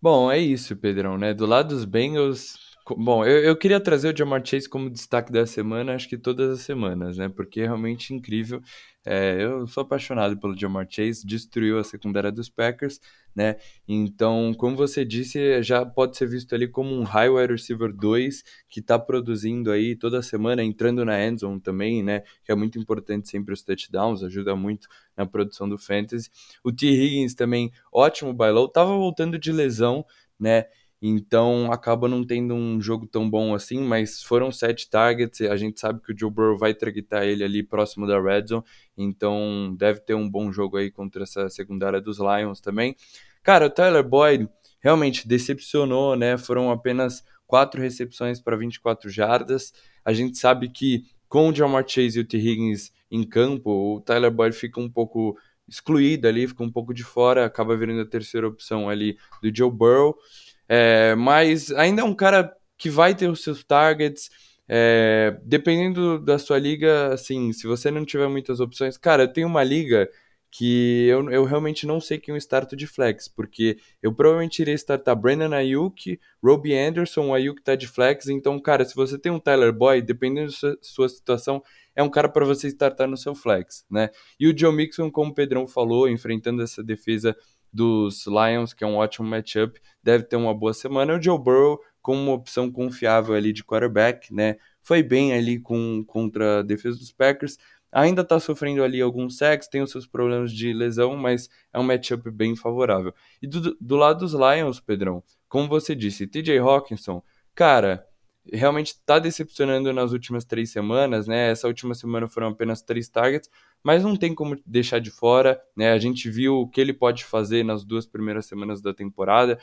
Bom, é isso, Pedrão, né? Do lado dos Bengals, bom, eu, eu queria trazer o Jamar Chase como destaque da semana, acho que todas as semanas, né? Porque é realmente incrível. É, eu sou apaixonado pelo Jamar Chase, destruiu a secundária dos Packers, né? Então, como você disse, já pode ser visto ali como um high wide receiver 2 que está produzindo aí toda semana, entrando na endzone também, né? Que é muito importante sempre os touchdowns, ajuda muito na produção do fantasy. O T. Higgins também, ótimo bailou, tava voltando de lesão, né? Então acaba não tendo um jogo tão bom assim, mas foram sete targets. A gente sabe que o Joe Burrow vai targetar ele ali próximo da red zone, então deve ter um bom jogo aí contra essa secundária dos Lions também. Cara, o Tyler Boyd realmente decepcionou, né? Foram apenas quatro recepções para 24 jardas. A gente sabe que com o Jamar Chase e o T. Higgins em campo, o Tyler Boyd fica um pouco excluído ali, fica um pouco de fora, acaba virando a terceira opção ali do Joe Burrow. É, mas ainda é um cara que vai ter os seus targets. É, dependendo da sua liga, assim, se você não tiver muitas opções, cara, eu tenho uma liga que eu, eu realmente não sei quem eu starto de flex, porque eu provavelmente iria startar Brandon Ayuk, Robbie Anderson, o Ayuk tá de flex, então, cara, se você tem um Tyler Boyd, dependendo da sua, sua situação, é um cara para você startar no seu flex, né? E o Joe Mixon, como o Pedrão falou, enfrentando essa defesa dos Lions, que é um ótimo matchup, deve ter uma boa semana. O Joe Burrow, como uma opção confiável ali de quarterback, né? Foi bem ali com, contra a defesa dos Packers, Ainda está sofrendo ali alguns sacks, tem os seus problemas de lesão, mas é um matchup bem favorável. E do, do lado dos Lions, Pedrão, como você disse, TJ Hawkinson, cara, realmente está decepcionando nas últimas três semanas, né? Essa última semana foram apenas três targets, mas não tem como deixar de fora, né? A gente viu o que ele pode fazer nas duas primeiras semanas da temporada.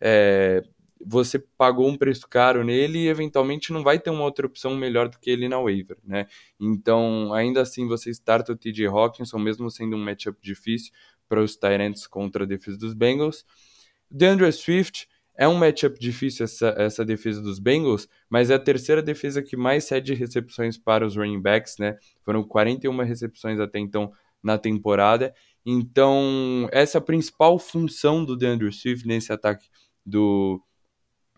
É, você pagou um preço caro nele e eventualmente não vai ter uma outra opção melhor do que ele na waiver, né? Então, ainda assim, você starta o TJ Hawkinson, mesmo sendo um matchup difícil para os Tyrants contra a defesa dos Bengals. DeAndre Swift é um matchup difícil essa, essa defesa dos Bengals, mas é a terceira defesa que mais cede recepções para os running backs, né? Foram 41 recepções até então na temporada. Então, essa é a principal função do DeAndre Swift nesse ataque do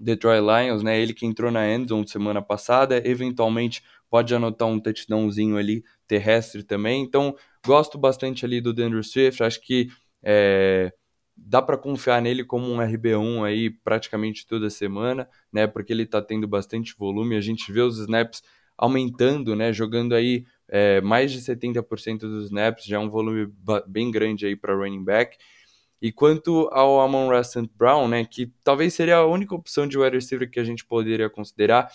Detroit Lions, né? Ele que entrou na endzone semana passada, eventualmente pode anotar um touchdownzinho ali terrestre também. Então, gosto bastante ali do Denver Swift. Acho que é, dá para confiar nele como um RB1 aí praticamente toda semana, né? Porque ele está tendo bastante volume. A gente vê os snaps aumentando, né? Jogando aí é, mais de 70% dos snaps, já é um volume bem grande aí para running back. E quanto ao Amon St. Brown, né, que talvez seria a única opção de wide receiver que a gente poderia considerar,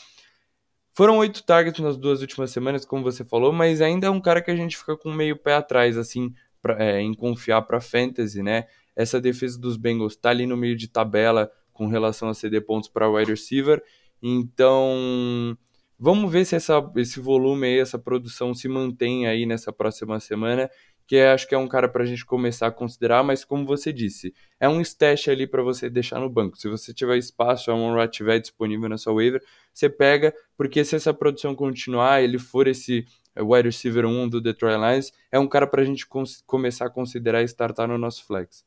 foram oito targets nas duas últimas semanas, como você falou, mas ainda é um cara que a gente fica com meio pé atrás, assim, pra, é, em confiar para fantasy, né? Essa defesa dos Bengals está ali no meio de tabela com relação a ceder pontos para wide receiver, então vamos ver se essa, esse volume aí, essa produção se mantém aí nessa próxima semana que é, acho que é um cara para a gente começar a considerar, mas como você disse, é um stash ali para você deixar no banco. Se você tiver espaço, a Monra estiver disponível na sua waiver, você pega, porque se essa produção continuar, ele for esse eh, wide receiver 1 do Detroit Lions, é um cara para a gente começar a considerar e startar no nosso flex.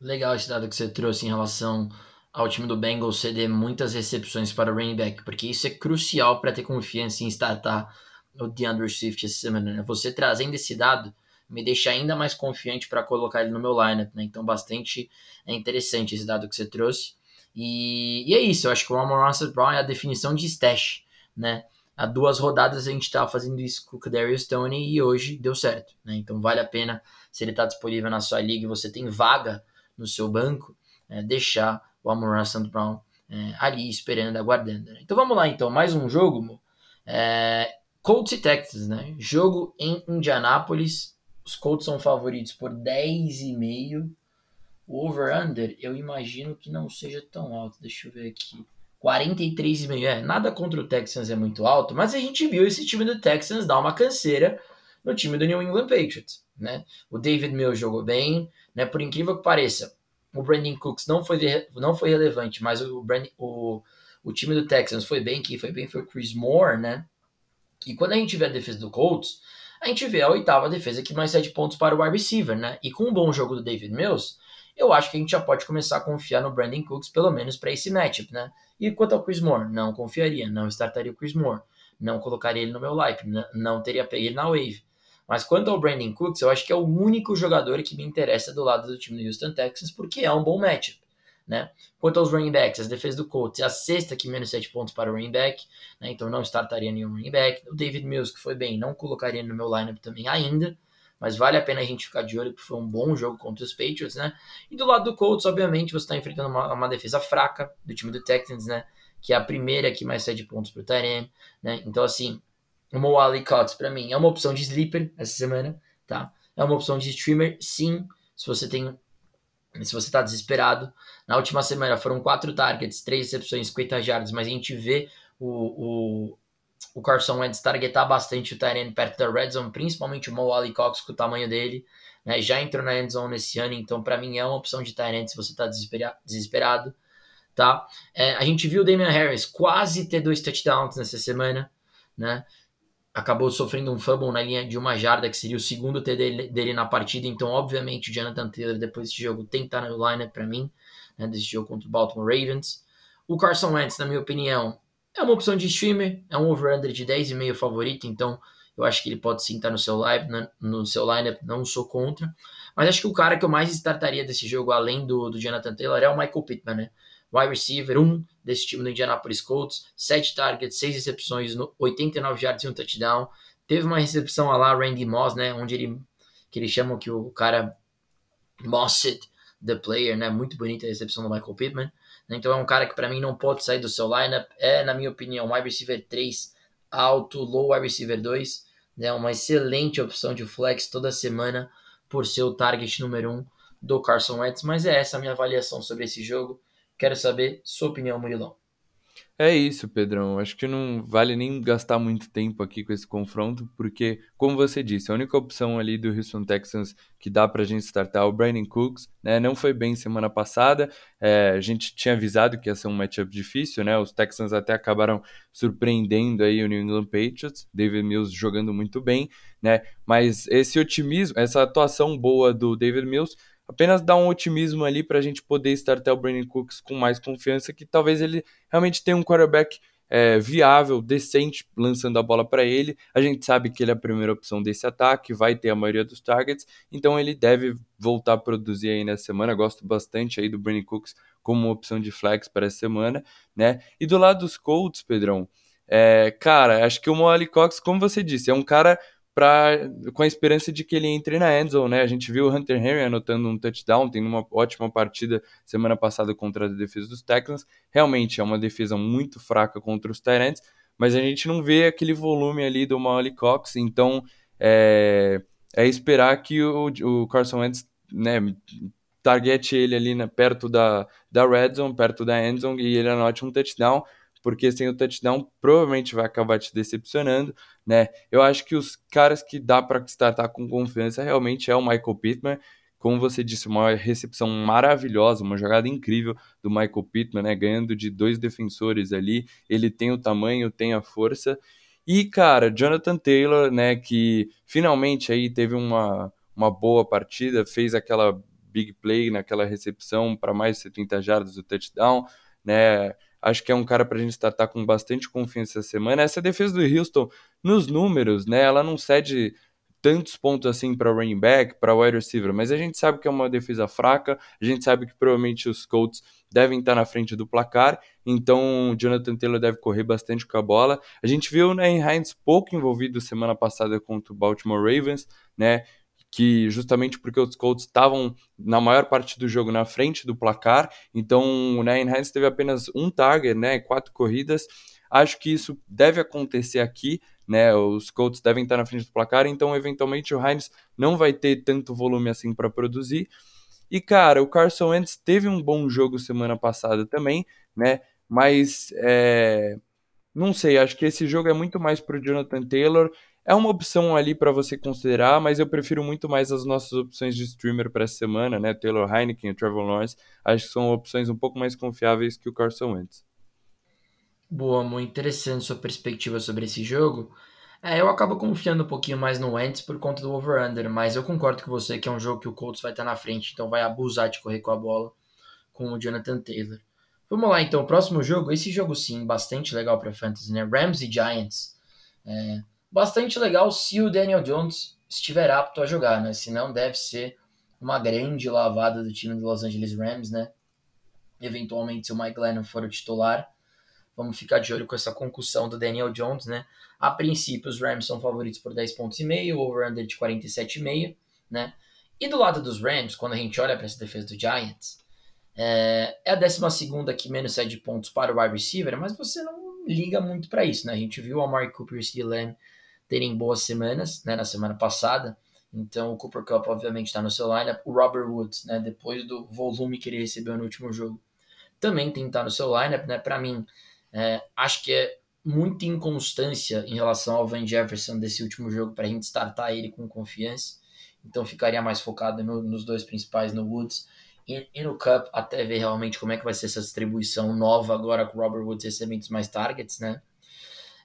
Legal esse dado que você trouxe em relação ao time do Bengals ceder muitas recepções para o running back, porque isso é crucial para ter confiança em startar o DeAndre Swift essa semana. Né? Você trazendo esse dado me deixa ainda mais confiante para colocar ele no meu lineup, né? Então, bastante é interessante esse dado que você trouxe. E, e é isso, eu acho que o Amon Russell Brown é a definição de stash, né? Há duas rodadas a gente estava fazendo isso com o Darius Stoney e hoje deu certo, né? Então vale a pena, se ele está disponível na sua liga e você tem vaga no seu banco, é, deixar o Amon Russell Brown é, ali esperando, aguardando. Né? Então vamos lá, então, mais um jogo, é, Colts e Texas, né? Jogo em Indianápolis, os Colts são favoritos por 10,5. O over-under, eu imagino que não seja tão alto. Deixa eu ver aqui. 43,5. É, nada contra o Texans é muito alto, mas a gente viu esse time do Texans dar uma canseira no time do New England Patriots, né? O David Mills jogou bem, né? Por incrível que pareça, o Brandon Cooks não foi, não foi relevante, mas o, Brandon, o, o time do Texans foi bem, quem foi bem foi o Chris Moore, né? E quando a gente vê a defesa do Colts, a gente vê a oitava defesa que mais 7 pontos para o wide receiver, né? E com um bom jogo do David Mills, eu acho que a gente já pode começar a confiar no Brandon Cooks, pelo menos para esse matchup, né? E quanto ao Chris Moore, não confiaria, não startaria o Chris Moore, não colocaria ele no meu life, não teria pego ele na wave. Mas quanto ao Brandon Cooks, eu acho que é o único jogador que me interessa do lado do time do Houston Texans, porque é um bom matchup. Né? Quanto aos running backs, as defesas do Colts é a sexta que menos 7 pontos para o running back, né? então não startaria nenhum running back. O David Mills, que foi bem, não colocaria no meu lineup também ainda, mas vale a pena a gente ficar de olho, porque foi um bom jogo contra os Patriots, né? E do lado do Colts, obviamente, você está enfrentando uma, uma, defesa fraca do time do Texans, né? Que é a primeira que mais 7 pontos para o Tyrene, né? Então, assim, o Moali Cox, para mim, é uma opção de sleeper essa semana, tá? É uma opção de streamer, sim, se você tem se você está desesperado, na última semana foram quatro targets, três recepções, 50 jardas, mas a gente vê o, o, o Carson Wentz targetar bastante o Tyrene perto da red zone, principalmente o Mo Ali Cox com o tamanho dele, né? Já entrou na end zone esse ano, então para mim é uma opção de Tyrene se você está desesperado, desesperado, tá? É, a gente viu o Damian Harris quase ter dois touchdowns nessa semana, né? Acabou sofrendo um fumble na linha de uma jarda, que seria o segundo T dele, na partida. Então, obviamente, o Jonathan Taylor, depois desse jogo, tem que estar no lineup para mim, né, desse jogo contra o Baltimore Ravens. O Carson Wentz, na minha opinião, é uma opção de streamer, é um over-under de 10,5 favorito, então eu acho que ele pode sim estar no seu, live, no seu lineup, não sou contra. Mas acho que o cara que eu mais startaria desse jogo, além do, do Jonathan Taylor, é o Michael Pittman, né? Wide receiver, um desse time do Indianapolis Colts, 7 targets, 6 recepções, 89 yards e um touchdown. Teve uma recepção lá, Randy Moss, né? Onde ele, que eles chamam que o cara Mossed the player, né? Muito bonita a recepção do Michael Pittman. Então é um cara que para mim não pode sair do seu lineup. É, na minha opinião, wide receiver 3 alto, low wide receiver 2. Né? Uma excelente opção de flex toda semana por ser o target número 1 um do Carson Wentz. Mas é essa a minha avaliação sobre esse jogo. Quero saber sua opinião, Murilão. É isso, Pedrão. Acho que não vale nem gastar muito tempo aqui com esse confronto, porque, como você disse, a única opção ali do Houston Texans que dá pra gente startar é o Brandon Cooks, né? Não foi bem semana passada. É, a gente tinha avisado que ia ser um matchup difícil, né? Os Texans até acabaram surpreendendo aí o New England Patriots, David Mills jogando muito bem, né? Mas esse otimismo, essa atuação boa do David Mills apenas dá um otimismo ali para a gente poder startar o Brandon Cooks com mais confiança, que talvez ele realmente tenha um quarterback é, viável, decente, lançando a bola para ele. A gente sabe que ele é a primeira opção desse ataque, vai ter a maioria dos targets, então ele deve voltar a produzir aí nessa semana. Gosto bastante aí do Brandon Cooks como opção de flex para essa semana, né? E do lado dos Colts, Pedrão, é, cara, acho que o Molly Cox, como você disse, é um cara pra, com a esperança de que ele entre na endzone, né? A gente viu o Hunter Henry anotando um touchdown, tendo uma ótima partida semana passada contra a defesa dos Texans. Realmente é uma defesa muito fraca contra os Tyrants, mas a gente não vê aquele volume ali do Molly Cox, então é, é esperar que o, o Carson Wentz, né, target ele ali na, perto da, da red zone, perto da endzone e ele anote um touchdown, porque sem o touchdown provavelmente vai acabar te decepcionando, né? Eu acho que os caras que dá para startar com confiança realmente é o Michael Pittman, como você disse, uma recepção maravilhosa, uma jogada incrível do Michael Pittman, né? Ganhando de dois defensores ali, ele tem o tamanho, tem a força. E, cara, Jonathan Taylor, né, que finalmente aí teve uma, uma boa partida, fez aquela big play naquela recepção para mais de 70 jardas do touchdown, né? Acho que é um cara para a gente tratar com bastante confiança essa semana. Essa defesa do Houston, nos números, né, ela não cede tantos pontos assim para running back, para wide receiver, mas a gente sabe que é uma defesa fraca, a gente sabe que provavelmente os Colts devem estar na frente do placar, então Jonathan Taylor deve correr bastante com a bola. A gente viu o né, Hines pouco envolvido semana passada contra o Baltimore Ravens, né? Que justamente porque os Colts estavam na maior parte do jogo na frente do placar, então o Nine Hines teve apenas um target, né, quatro corridas. Acho que isso deve acontecer aqui, né? Os Colts devem estar na frente do placar, então eventualmente o Hines não vai ter tanto volume assim para produzir. E cara, o Carson Wentz teve um bom jogo semana passada também, né? Mas é... não sei, acho que esse jogo é muito mais para o Jonathan Taylor é uma opção ali para você considerar, mas eu prefiro muito mais as nossas opções de streamer para essa semana, né? Taylor Heineken e Trevor Lawrence. Acho que são opções um pouco mais confiáveis que o Carson Wentz. Boa, muito interessante sua perspectiva sobre esse jogo. É, eu acabo confiando um pouquinho mais no Wentz por conta do over-under, mas eu concordo com você que é um jogo que o Colts vai estar na frente, então vai abusar de correr com a bola com o Jonathan Taylor. Vamos lá então, próximo jogo. Esse jogo sim, bastante legal para fantasy, né? Rams e Giants. É, bastante legal se o Daniel Jones estiver apto a jogar, né? Senão deve ser uma grande lavada do time do Los Angeles Rams, né? Eventualmente, se o Mike Lennon for o titular, vamos ficar de olho com essa concussão do Daniel Jones, né? A princípio, os Rams são favoritos por 10 pontos e meio, over-under de 47,5, né? E do lado dos Rams, quando a gente olha para essa defesa do Giants, é, é a 12 que menos cede pontos para o wide receiver, mas você não liga muito para isso, né? A gente viu o Amari Cooper e o Lamb terem boas semanas, né, na semana passada. Então o Cooper Cup obviamente está no seu lineup. O Robert Woods, né, depois do volume que ele recebeu no último jogo, também tem que estar no seu lineup, né? Para mim, é, acho que é muita inconstância em relação ao Van Jefferson desse último jogo para a gente startar ele com confiança. Então ficaria mais focado no, nos dois principais, no Woods e, e, no Cup, até ver realmente como é que vai ser essa distribuição nova agora com o Robert Woods recebendo mais targets, né?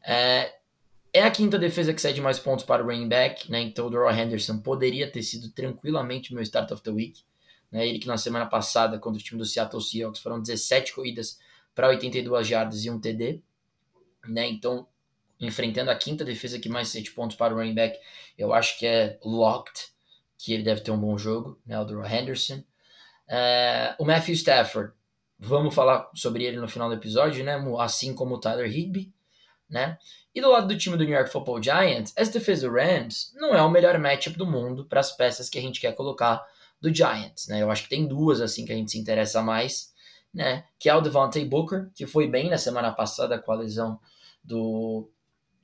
É, É a quinta defesa que cede mais pontos para o running back, né? Então o Doral Henderson poderia ter sido tranquilamente meu start of the week. Né? Ele que na semana passada, contra o time do Seattle Seahawks, foram 17 corridas para 82 jardas e um TD. Né? Então, enfrentando a quinta defesa que mais cede pontos para o running back, eu acho que é locked, que ele deve ter um bom jogo, né? O Doral Henderson. É, o Matthew Stafford, vamos falar sobre ele no final do episódio, né? Assim como o Tyler Higby, né? E do lado do time do New York Football Giants, essa defesa do Rams não é o melhor matchup do mundo para as peças que a gente quer colocar do Giants, né? Eu acho que tem duas assim que a gente se interessa mais, né? Que é o Devontae Booker, que foi bem na semana passada com a lesão do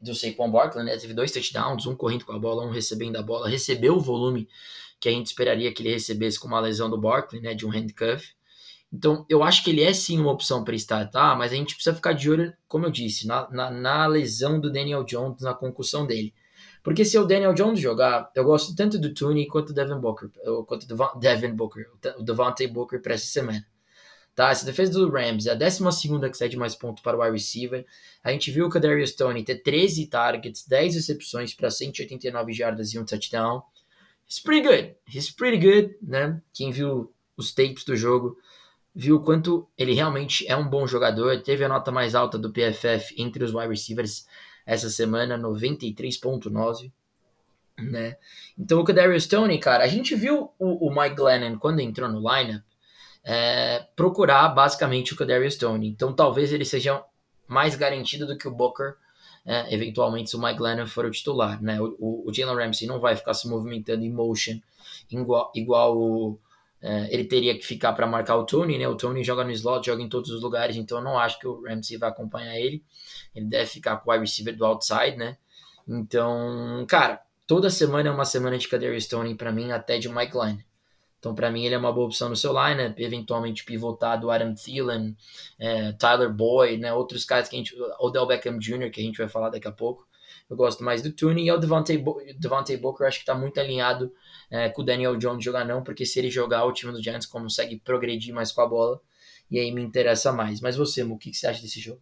do Saquon Barkley, né? Teve dois touchdowns, um correndo com a bola, um recebendo a bola, recebeu o volume que a gente esperaria que ele recebesse com uma lesão do Barkley, né? De um handcuff. Então, eu acho que ele é sim uma opção para startar, mas a gente precisa ficar de olho, como eu disse, na, na, na, lesão do Daniel Jones, na concussão dele. Porque se o Daniel Jones jogar, eu gosto tanto do Tooney quanto do Devin Booker, quanto do Devin Booker, o Devontae Booker para essa semana. Tá, essa defesa do Rams é a 12 que cede mais pontos para o wide receiver. A gente viu o Kadarius Tony ter 13 targets, 10 recepções para 189 jardas e um touchdown. He's pretty good. He's pretty good, né? Quem viu os tapes do jogo viu o quanto ele realmente é um bom jogador. Teve a nota mais alta do PFF entre os wide receivers essa semana, 93.9. Né? Então o Kadarius Tony, cara, a gente viu o, o Mike Glennon quando entrou no lineup é, procurar basicamente o Kadarius Tony. Então talvez ele seja mais garantido do que o Booker, é, eventualmente se o Mike Glennon for o titular. Né? O, o, o Jalen Ramsey não vai ficar se movimentando em motion igual, igual o, é, ele teria que ficar para marcar o Tony, né? O Tony joga no slot, joga em todos os lugares, então eu não acho que o Ramsey vai acompanhar ele. Ele deve ficar com o wide receiver do outside, né? Então, cara, toda semana é uma semana de Kadarius Tony para mim, até de Mike Line. Então, para mim, ele é uma boa opção no seu lineup, eventualmente pivotar do Adam Thielen, é, Tyler Boyd, né? Outros caras que a gente. Odell Beckham Jr., que a gente vai falar daqui a pouco. Eu gosto mais do Tune e o Devontae Booker, acho que está muito alinhado é, com o Daniel Jones jogar não, porque se ele jogar, o time do Giants consegue progredir mais com a bola e aí me interessa mais. Mas você, Mu, o que, que você acha desse jogo?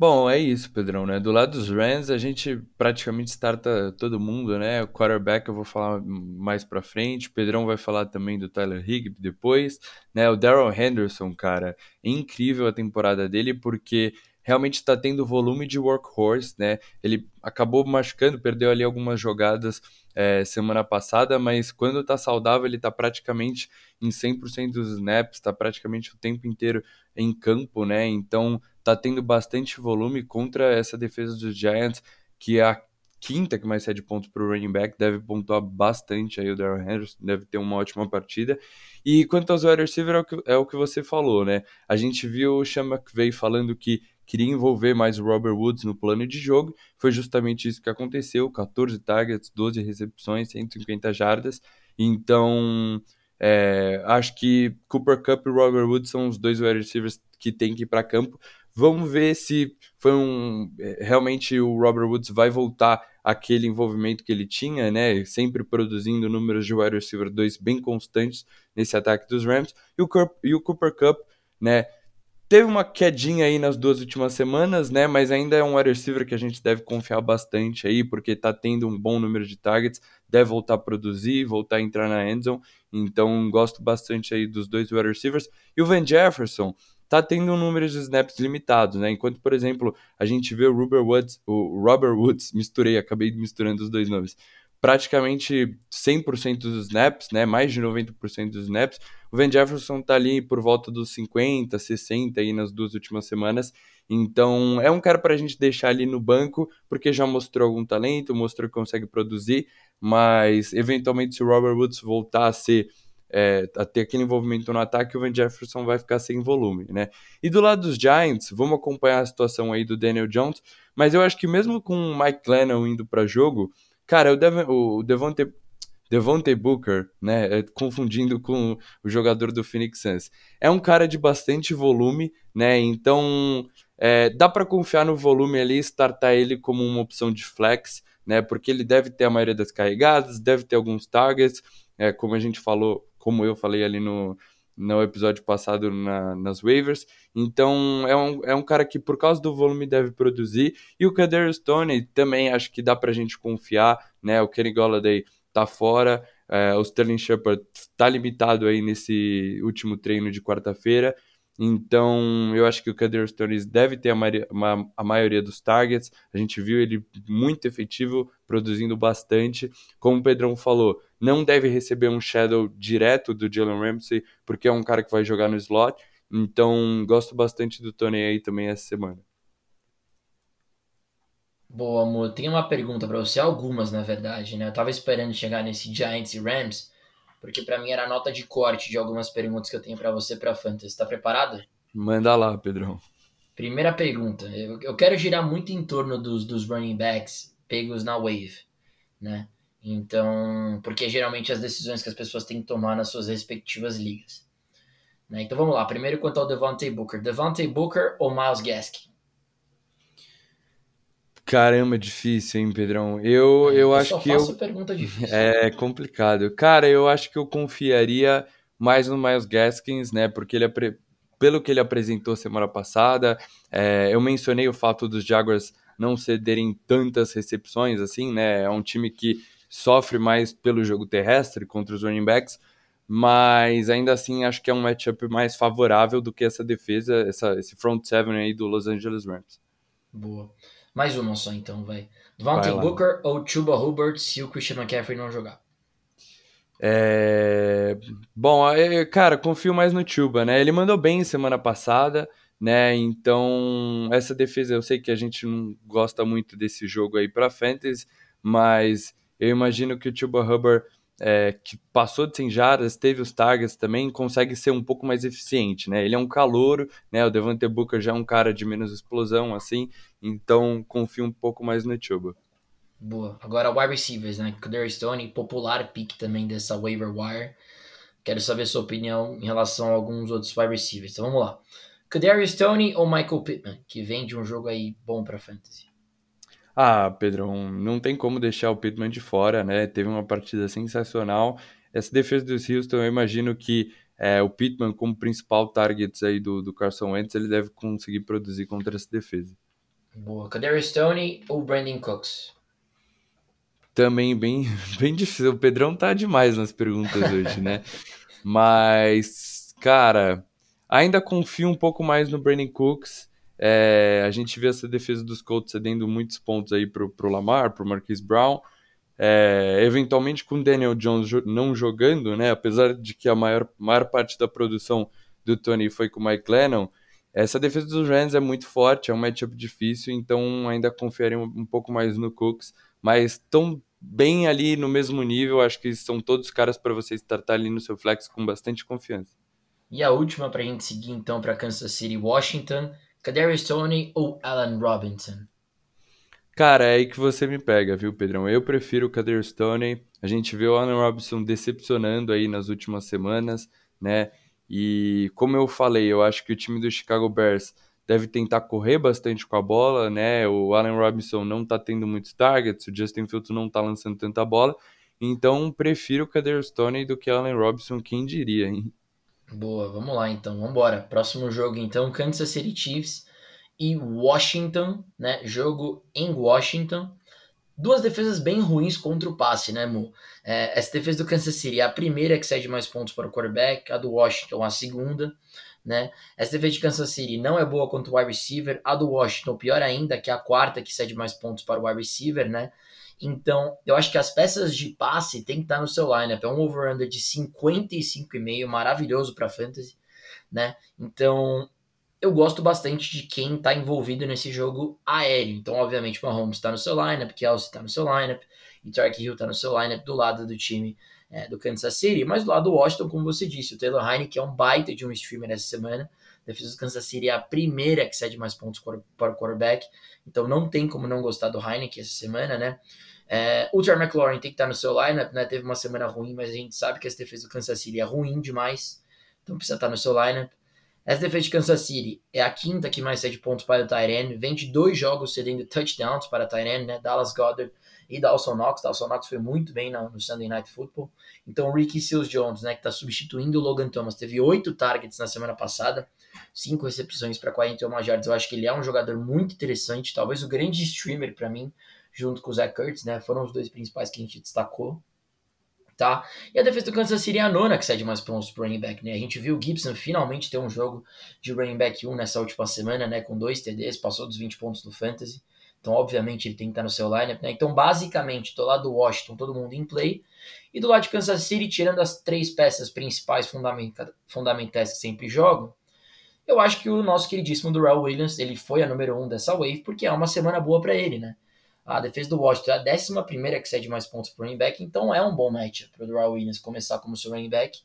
Bom, é isso, Pedrão, né? Do lado dos Rams, a gente praticamente starta todo mundo, né? O quarterback eu vou falar mais pra frente, o Pedrão vai falar também do Tyler Higby depois, né? O Daryl Henderson, cara, é incrível a temporada dele porque realmente está tendo volume de workhorse, né? Ele acabou machucando, perdeu ali algumas jogadas é, semana passada, mas quando está saudável, ele está praticamente em 100% dos snaps, está praticamente o tempo inteiro em campo, né? Então está tendo bastante volume contra essa defesa dos Giants, que é a quinta que mais cede pontos para o running back, deve pontuar bastante aí o Darrell Henderson, deve ter uma ótima partida. E quanto aos wide receiver, é o, que, é o que você falou, né? A gente viu o Sean McVay falando que queria envolver mais o Robert Woods no plano de jogo. Foi justamente isso que aconteceu: 14 targets, 12 recepções, 150 jardas. Então, é, acho que Cooper Cup e Robert Woods são os dois wide receivers que tem que ir para campo. Vamos ver se foi um é, realmente o Robert Woods vai voltar aquele envolvimento que ele tinha, né? Sempre produzindo números de wide receiver 2 bem constantes nesse ataque dos Rams. E o, e o Cooper Cup, né? Teve uma quedinha aí nas duas últimas semanas, né? Mas ainda é um wide receiver que a gente deve confiar bastante aí, porque tá tendo um bom número de targets, deve voltar a produzir, voltar a entrar na endzone. Então, gosto bastante aí dos dois wide receivers. E o Van Jefferson tá tendo um número de snaps limitados, né? Enquanto, por exemplo, a gente vê o Robert Woods, o Robert Woods, misturei, acabei misturando os dois nomes, praticamente 100% dos snaps, né? Mais de 90% dos snaps. O Van Jefferson tá ali por volta dos 50, 60 aí nas duas últimas semanas. Então, é um cara para a gente deixar ali no banco, porque já mostrou algum talento, mostrou que consegue produzir, mas eventualmente se o Robert Woods voltar a ser é, a ter aquele envolvimento no ataque, o Van Jefferson vai ficar sem volume, né? E do lado dos Giants, vamos acompanhar a situação aí do Daniel Jones, mas eu acho que mesmo com o Mike Glennon indo para jogo, cara, o, o Devontae Booker, né, é, confundindo com o jogador do Phoenix Suns. É um cara de bastante volume, né, então é, dá para confiar no volume ali startar ele como uma opção de flex, né, porque ele deve ter a maioria das carregadas, deve ter alguns targets, é, como a gente falou, como eu falei ali no, no episódio passado na, nas waivers. Então é um, é um cara que, por causa do volume, deve produzir. E o Kader Stone também acho que dá pra gente confiar, né? O Kenny Golladay tá fora. É, o Sterling Shepard tá limitado aí nesse último treino de quarta-feira. Então, eu acho que o Kader Stones deve ter a, uma, a, maioria dos targets. A gente viu ele muito efetivo, produzindo bastante. Como o Pedrão falou, não deve receber um shadow direto do Jalen Ramsey, porque é um cara que vai jogar no slot. Então, gosto bastante do Tony aí também essa semana. Boa, amor. Tem uma pergunta para você, algumas na verdade, né? Eu tava esperando chegar nesse Giants e Rams porque para mim era a nota de corte de algumas perguntas que eu tenho para você para Fantasy. Tá preparado? Manda lá, Pedrão. Primeira pergunta. Eu, eu quero girar muito em torno dos, dos running backs pegos na wave, né? Então, porque geralmente as decisões que as pessoas têm que tomar nas suas respectivas ligas. Né? Então vamos lá. Primeiro quanto ao Devontae Booker. Devontae Booker ou Miles Gaskin? Caramba, difícil, hein, Pedrão? Eu, é, eu, eu acho que eu. pergunta difícil. É complicado. Cara, eu acho que eu confiaria mais no Miles Gaskins, né? Porque ele pelo que ele apresentou semana passada, é, eu mencionei o fato dos Jaguars não cederem tantas recepções assim, né? É um time que sofre mais pelo jogo terrestre contra os running backs, mas ainda assim acho que é um matchup mais favorável do que essa defesa, essa, esse front seven aí do Los Angeles Rams. Boa. Mais uma só então, vai. Devontae Booker ou Chuba Hubbard se o Christian McCaffrey não jogar? É... Bom, cara, confio mais no Chuba, né? Ele mandou bem semana passada, né? Então, essa defesa, eu sei que a gente não gosta muito desse jogo aí para fantasy, mas eu imagino que o Chuba Hubbard é, que passou de 100 jardas, teve os targets também, consegue ser um pouco mais eficiente, né? Ele é um calouro, né? O Devante Booker já é um cara de menos explosão, assim, então confio um pouco mais no Chuba. Boa. Agora wide receivers, né? Kader Stone, popular pick também dessa waiver wire. Quero saber sua opinião em relação a alguns outros wide receivers. Então vamos lá. Kadarius Stone ou Michael Pittman, que vem de um jogo aí bom para fantasy? Ah, Pedrão, não tem como deixar o Pittman de fora, né? Teve uma partida sensacional. Essa defesa dos Houston, eu imagino que é, o Pittman, como principal target aí do, do Carson Wentz, ele deve conseguir produzir contra essa defesa. Boa. Kadarius Stone ou Brandon Cooks? Também bem, bem difícil. O Pedrão tá demais nas perguntas hoje, né? Mas, cara, ainda confio um pouco mais no Brandon Cooks. É, a gente vê essa defesa dos Colts cedendo muitos pontos aí pro, pro Lamar, pro Marquise Brown. É, eventualmente com Daniel Jones não jogando, né? Apesar de que a maior, maior parte da produção do Tony foi com o Mike Lennon, essa defesa dos Rams é muito forte, é um matchup difícil, então ainda confiaria um, pouco mais no Cooks, mas estão bem ali no mesmo nível, acho que são todos caras para você startar ali no seu flex com bastante confiança. E a última para a gente seguir então para Kansas City, Washington. Kadarius Tony ou Allen Robinson? Cara, é aí que você me pega, viu, Pedrão? Eu prefiro o Kadarius Tony. A gente vê o Allen Robinson decepcionando aí nas últimas semanas, né? E como eu falei, eu acho que o time do Chicago Bears deve tentar correr bastante com a bola, né? O Allen Robinson não tá tendo muitos targets, o Justin Fields não tá lançando tanta bola. Então, prefiro o Kadarius Tony do que Allen Robinson, quem diria, hein? Boa, vamos lá então, vamos embora. Próximo jogo então, Kansas City Chiefs e Washington, né? Jogo em Washington. Duas defesas bem ruins contra o passe, né, Mo? É, essa defesa do Kansas City é a primeira que cede mais pontos para o quarterback, a do Washington a segunda, né? Essa defesa de Kansas City não é boa contra o wide receiver, a do Washington pior ainda, que é a quarta que cede mais pontos para o wide receiver, né? Então, eu acho que as peças de passe tem que estar no seu lineup. É um over-under de 55,5, maravilhoso para fantasy, né? Então, eu gosto bastante de quem está envolvido nesse jogo aéreo. Então, obviamente, Mahomes está no seu lineup, Kelsey está no seu lineup, e Tark Hill está no seu lineup do lado do time é, do Kansas City. Mas do lado do Washington, como você disse, o Taylor Heine, que é um baita de um streamer essa semana, defesa do Kansas City é a primeira que cede mais pontos para o quarterback. Então, não tem como não gostar do Heineken essa semana, né? É, o Terry McLaurin tem que estar no seu lineup, né? Teve uma semana ruim, mas a gente sabe que essa defesa do Kansas City é ruim demais, então precisa estar no seu lineup. Essa defesa de Kansas City é a quinta que mais cede pontos para o Tyrene, vem de dois jogos cedendo touchdowns para o Tyrene, né? Dallas Goddard e Dawson Knox. Dawson Knox foi muito bem no, no Sunday Night Football. Então, o Ricky Seals Jones, né, que está substituindo o Logan Thomas, teve oito targets na semana passada, cinco recepções para 41 jardas. Eu acho que ele é um jogador muito interessante, talvez o grande streamer para mim, junto com o Zach Kurtz, né? Foram os dois principais que a gente destacou tá? E a defesa do Kansas City é a nona que cede mais pontos pro running back, né? A gente viu o Gibson finalmente ter um jogo de running back 1 nessa última semana, né? Com dois TDs, passou dos 20 pontos no Fantasy. Então, obviamente, ele tem que estar no seu lineup, né? Então, basicamente, do lado do Washington, todo mundo em play. E do lado de Kansas City, tirando as três peças principais fundamenta fundamentais que sempre jogam, eu acho que o nosso queridíssimo Durrell Williams, ele foi a número um dessa wave, porque é uma semana boa para ele, né? A defesa do Washington é a décima primeira que cede mais pontos para o running back, então é um bom match para o Doral Williams começar como seu running back,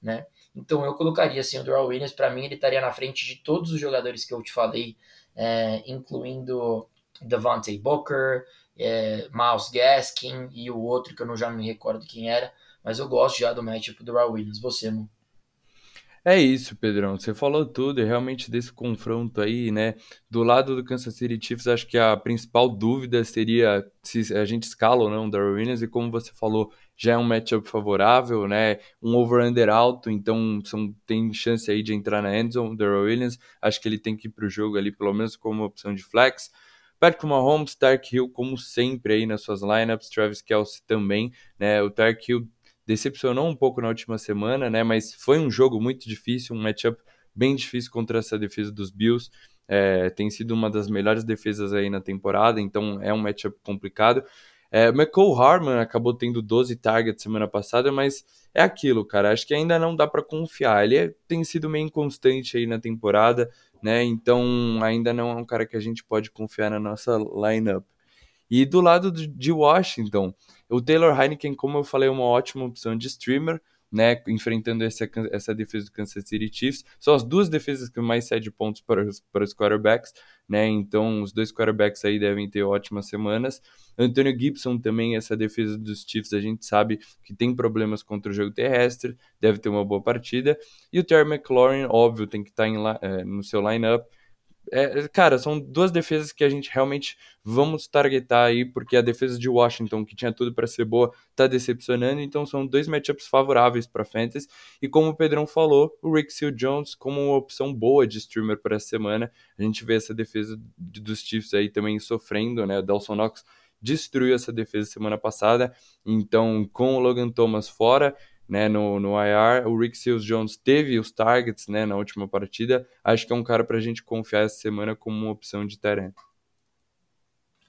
né? Então eu colocaria assim o Doral Williams, para mim ele estaria na frente de todos os jogadores que eu te falei, é, incluindo Devontae Booker, é, Miles Gaskin e o outro que eu não, já me recordo quem era, mas eu gosto já do matchup do Doral Williams. Você, mano? É isso, Pedrão. Você falou tudo e realmente desse confronto aí, né? Do lado do Kansas City Chiefs, acho que a principal dúvida seria se a gente escala ou não o Darrell Williams, e como você falou, já é um matchup favorável, né? Um over-under alto, então são, tem chance aí de entrar na endzone, Darrell Williams. Acho que ele tem que ir para o jogo ali, pelo menos como opção de flex. Patrick Mahomes, Tark Hill, como sempre aí nas suas lineups, Travis Kelsey também, né? O Tark Hill decepcionou um pouco na última semana, né? Mas foi um jogo muito difícil, um matchup bem difícil contra essa defesa dos Bills. É, tem sido uma das melhores defesas aí na temporada, então é um matchup complicado. É, McCall Harman acabou tendo 12 targets semana passada, mas é aquilo, cara. Acho que ainda não dá para confiar. Ele é, tem sido meio inconstante aí na temporada, né? Então ainda não é um cara que a gente pode confiar na nossa lineup. E do lado de Washington, o Taylor Heineken, como eu falei, é uma ótima opção de streamer, né, enfrentando essa, essa defesa do Kansas City Chiefs. São as duas defesas que mais cede pontos para os, para os quarterbacks, né, então os dois quarterbacks aí devem ter ótimas semanas. Antônio Gibson também, essa defesa dos Chiefs, a gente sabe que tem problemas contra o jogo terrestre, deve ter uma boa partida. E o Terry McLaurin, óbvio, tem que estar em, é, no seu lineup, é, cara, são duas defesas que a gente realmente vamos targetar aí, porque a defesa de Washington, que tinha tudo para ser boa, tá decepcionando, então são dois matchups favoráveis para Fantasy. E como o Pedrão falou, o Rick Seal Jones como uma opção boa de streamer para essa semana. A gente vê essa defesa dos Chiefs aí também sofrendo, né? O Delson Knox destruiu essa defesa semana passada, então com o Logan Thomas fora né, no, no IR. O Rick Seals Jones teve os targets né, na última partida. Acho que é um cara para a gente confiar essa semana como uma opção de terreno.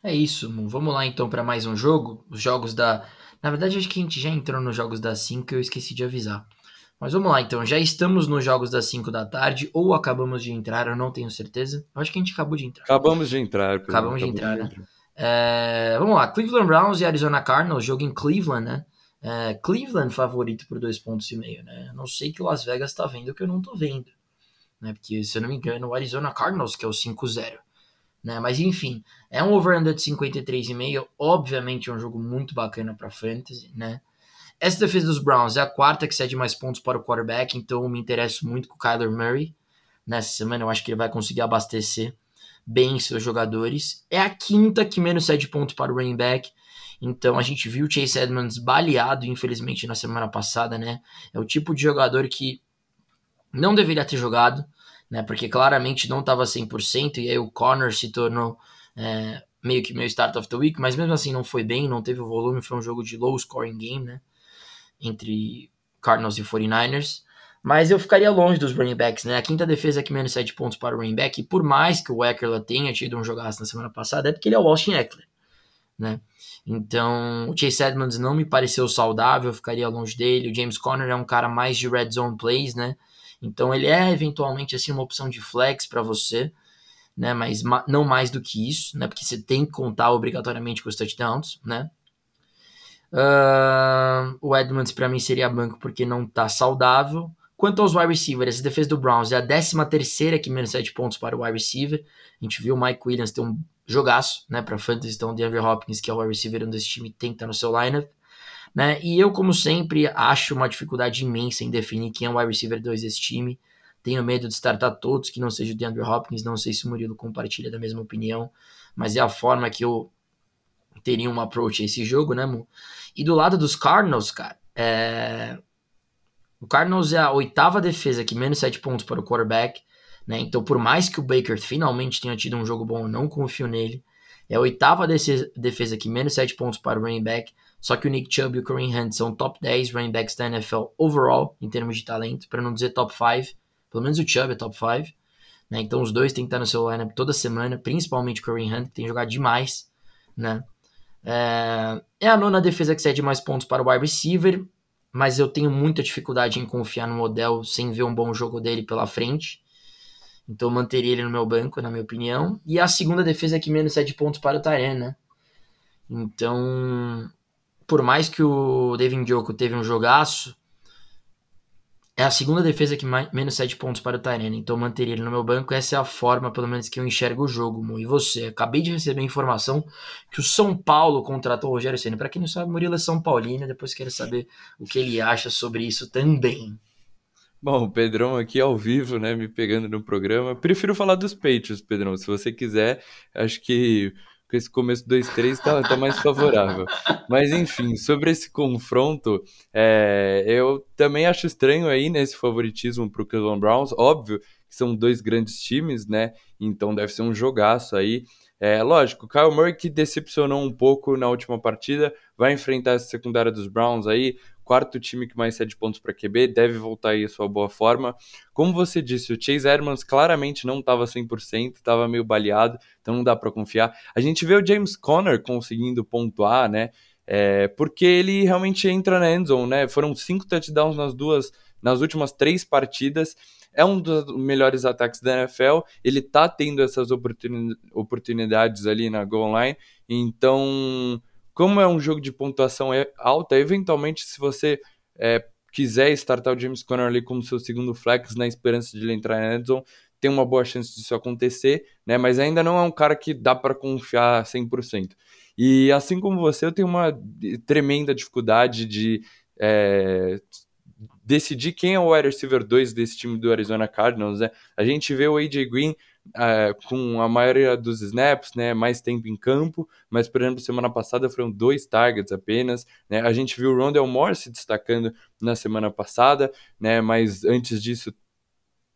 É isso, vamos lá então para mais um jogo. Os jogos da. Na verdade, acho que a gente já entrou nos jogos das 5 eu esqueci de avisar. Mas vamos lá então, já estamos nos jogos das 5 da tarde, ou acabamos de entrar, eu não tenho certeza. Eu acho que a gente acabou de entrar. Acabamos de entrar. Acabamos de entrar, de né? Entrar. É, vamos lá, Cleveland Browns e Arizona Cardinals, jogo em Cleveland, né? É, Cleveland favorito por dois pontos e meio, né? Não sei que o Las Vegas tá vendo que eu não tô vendo, né? Porque se eu não me engano, o Arizona Cardinals que é o 5-0, né? Mas enfim, é um over-under de 53,5, obviamente é um jogo muito bacana para fantasy, né? Essa defesa dos Browns é a quarta que cede mais pontos para o quarterback, então me interesso muito com o Kyler Murray. Nessa semana eu acho que ele vai conseguir abastecer bem seus jogadores. É a quinta que menos cede pontos para o running back. Então a gente viu o Chase Edmonds baleado, infelizmente, na semana passada, né? É o tipo de jogador que não deveria ter jogado, né? Porque claramente não estava 100%, e aí o Connor se tornou é, meio que meu start of the week, mas mesmo assim não foi bem, não teve o volume, foi um jogo de low scoring game, né? Entre Cardinals e 49ers. Mas eu ficaria longe dos running backs, né? A quinta defesa que menos 7 pontos para o running back, e por mais que o Eckler tenha tido um jogaço na semana passada, é porque ele é o Austin Eckler, né? Então, o Chase Edmonds não me pareceu saudável, ficaria longe dele. O James Conner é um cara mais de red zone plays, né? Então, ele é eventualmente assim uma opção de flex para você, né? Mas não mais do que isso, né? Porque você tem que contar obrigatoriamente com os touchdowns, né? Uh, o Edmonds para mim seria banco porque não tá saudável. Quanto aos wide receivers, a defesa do Browns é a 13 terceira que menos 7 pontos para o wide receiver. A gente viu o Mike Williams ter um jogaço, né, para fantasy, então DeAndre Hopkins, que é o wide receiver desse time, tem que estar no seu lineup, né, e eu, como sempre, acho uma dificuldade imensa em definir quem é o wide receiver 2 desse time, Tenho medo de startar todos que não seja o DeAndre Hopkins. Não sei se o Murilo compartilha da mesma opinião, mas é a forma que eu teria um approach a esse jogo, né, Mu? E do lado dos Cardinals, cara, é... o Cardinals é a oitava defesa que menos sete pontos para o quarterback, né? Então, por mais que o Baker finalmente tenha tido um jogo bom, eu não confio nele. É a oitava defesa que menos sete pontos para o running back. Só que o Nick Chubb e o Kareem Hunt são top 10 running backs da NFL overall, em termos de talento, para não dizer top 5. Pelo menos o Chubb é top 5. Né? Então os dois têm que estar no seu lineup toda semana, principalmente o Kareem Hunt, que tem jogado demais. Né? É, é a nona defesa que cede mais pontos para o wide receiver, mas eu tenho muita dificuldade em confiar no Odell sem ver um bom jogo dele pela frente. Então eu manteria ele no meu banco, na minha opinião. E a segunda defesa que menos cede pontos para o Tyrene, né? Então, por mais que o Devin Joko teve um jogaço, é a segunda defesa que mais, menos 7 pontos para o Tyrene, então manteria ele no meu banco. Essa é a forma, pelo menos, que eu enxergo o jogo. Mo. E você? Acabei de receber a informação que o São Paulo contratou o Rogério Senna. Para quem não sabe, Murilo é São Paulino, depois quero saber o que ele acha sobre isso também. Bom, o Pedrão aqui ao vivo, né, me pegando no programa. Prefiro falar dos Patriots, Pedrão. Se você quiser, acho que com esse começo 2-3 tá, tá mais favorável. Mas enfim, sobre esse confronto, é, eu também acho estranho aí nesse favoritismo para o Cleveland Browns. Óbvio que são dois grandes times, né? Então deve ser um jogaço aí. É, lógico, Kyle Murray que decepcionou um pouco na última partida, vai enfrentar essa secundária dos Browns aí quarto time que mais cede pontos para QB, deve voltar aí a sua boa forma. Como você disse, o Chase Edmonds claramente não estava 100%, estava meio baleado, então não dá para confiar. A gente vê o James Conner conseguindo pontuar, né? É, porque ele realmente entra na endzone, né? Foram cinco touchdowns nas duas, nas últimas três partidas. É um dos melhores ataques da NFL. Ele tá tendo essas oportunidades ali na goal line. Então, como é um jogo de pontuação alta, eventualmente, se você é, quiser startar o James Conner ali como seu segundo flex na esperança de ele entrar na endzone, tem uma boa chance disso acontecer, né? Mas ainda não é um cara que dá para confiar 100%. E assim como você, eu tenho uma tremenda dificuldade de é, decidir quem é o wide receiver 2 desse time do Arizona Cardinals, né? A gente vê o AJ Green é, com a maioria dos snaps, né, mais tempo em campo, mas, por exemplo, semana passada foram dois targets apenas, né, a gente viu o Rondell Moore se destacando na semana passada, né, mas antes disso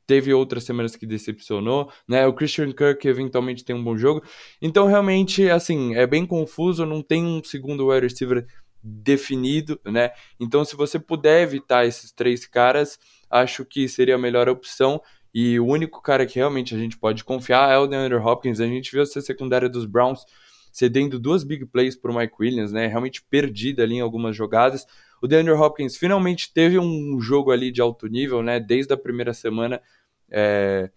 teve outras semanas que decepcionou, né, o Christian Kirk eventualmente tem um bom jogo, então realmente, assim, é bem confuso, não tem um segundo wide receiver definido, né, então se você puder evitar esses três caras, acho que seria a melhor opção, e o único cara que realmente a gente pode confiar é o DeAndre Hopkins. A gente viu essa secundária dos Browns cedendo duas big plays para o Mike Williams, né? Realmente perdida ali em algumas jogadas. O DeAndre Hopkins finalmente teve um jogo ali de alto nível, né? Desde a primeira semana é,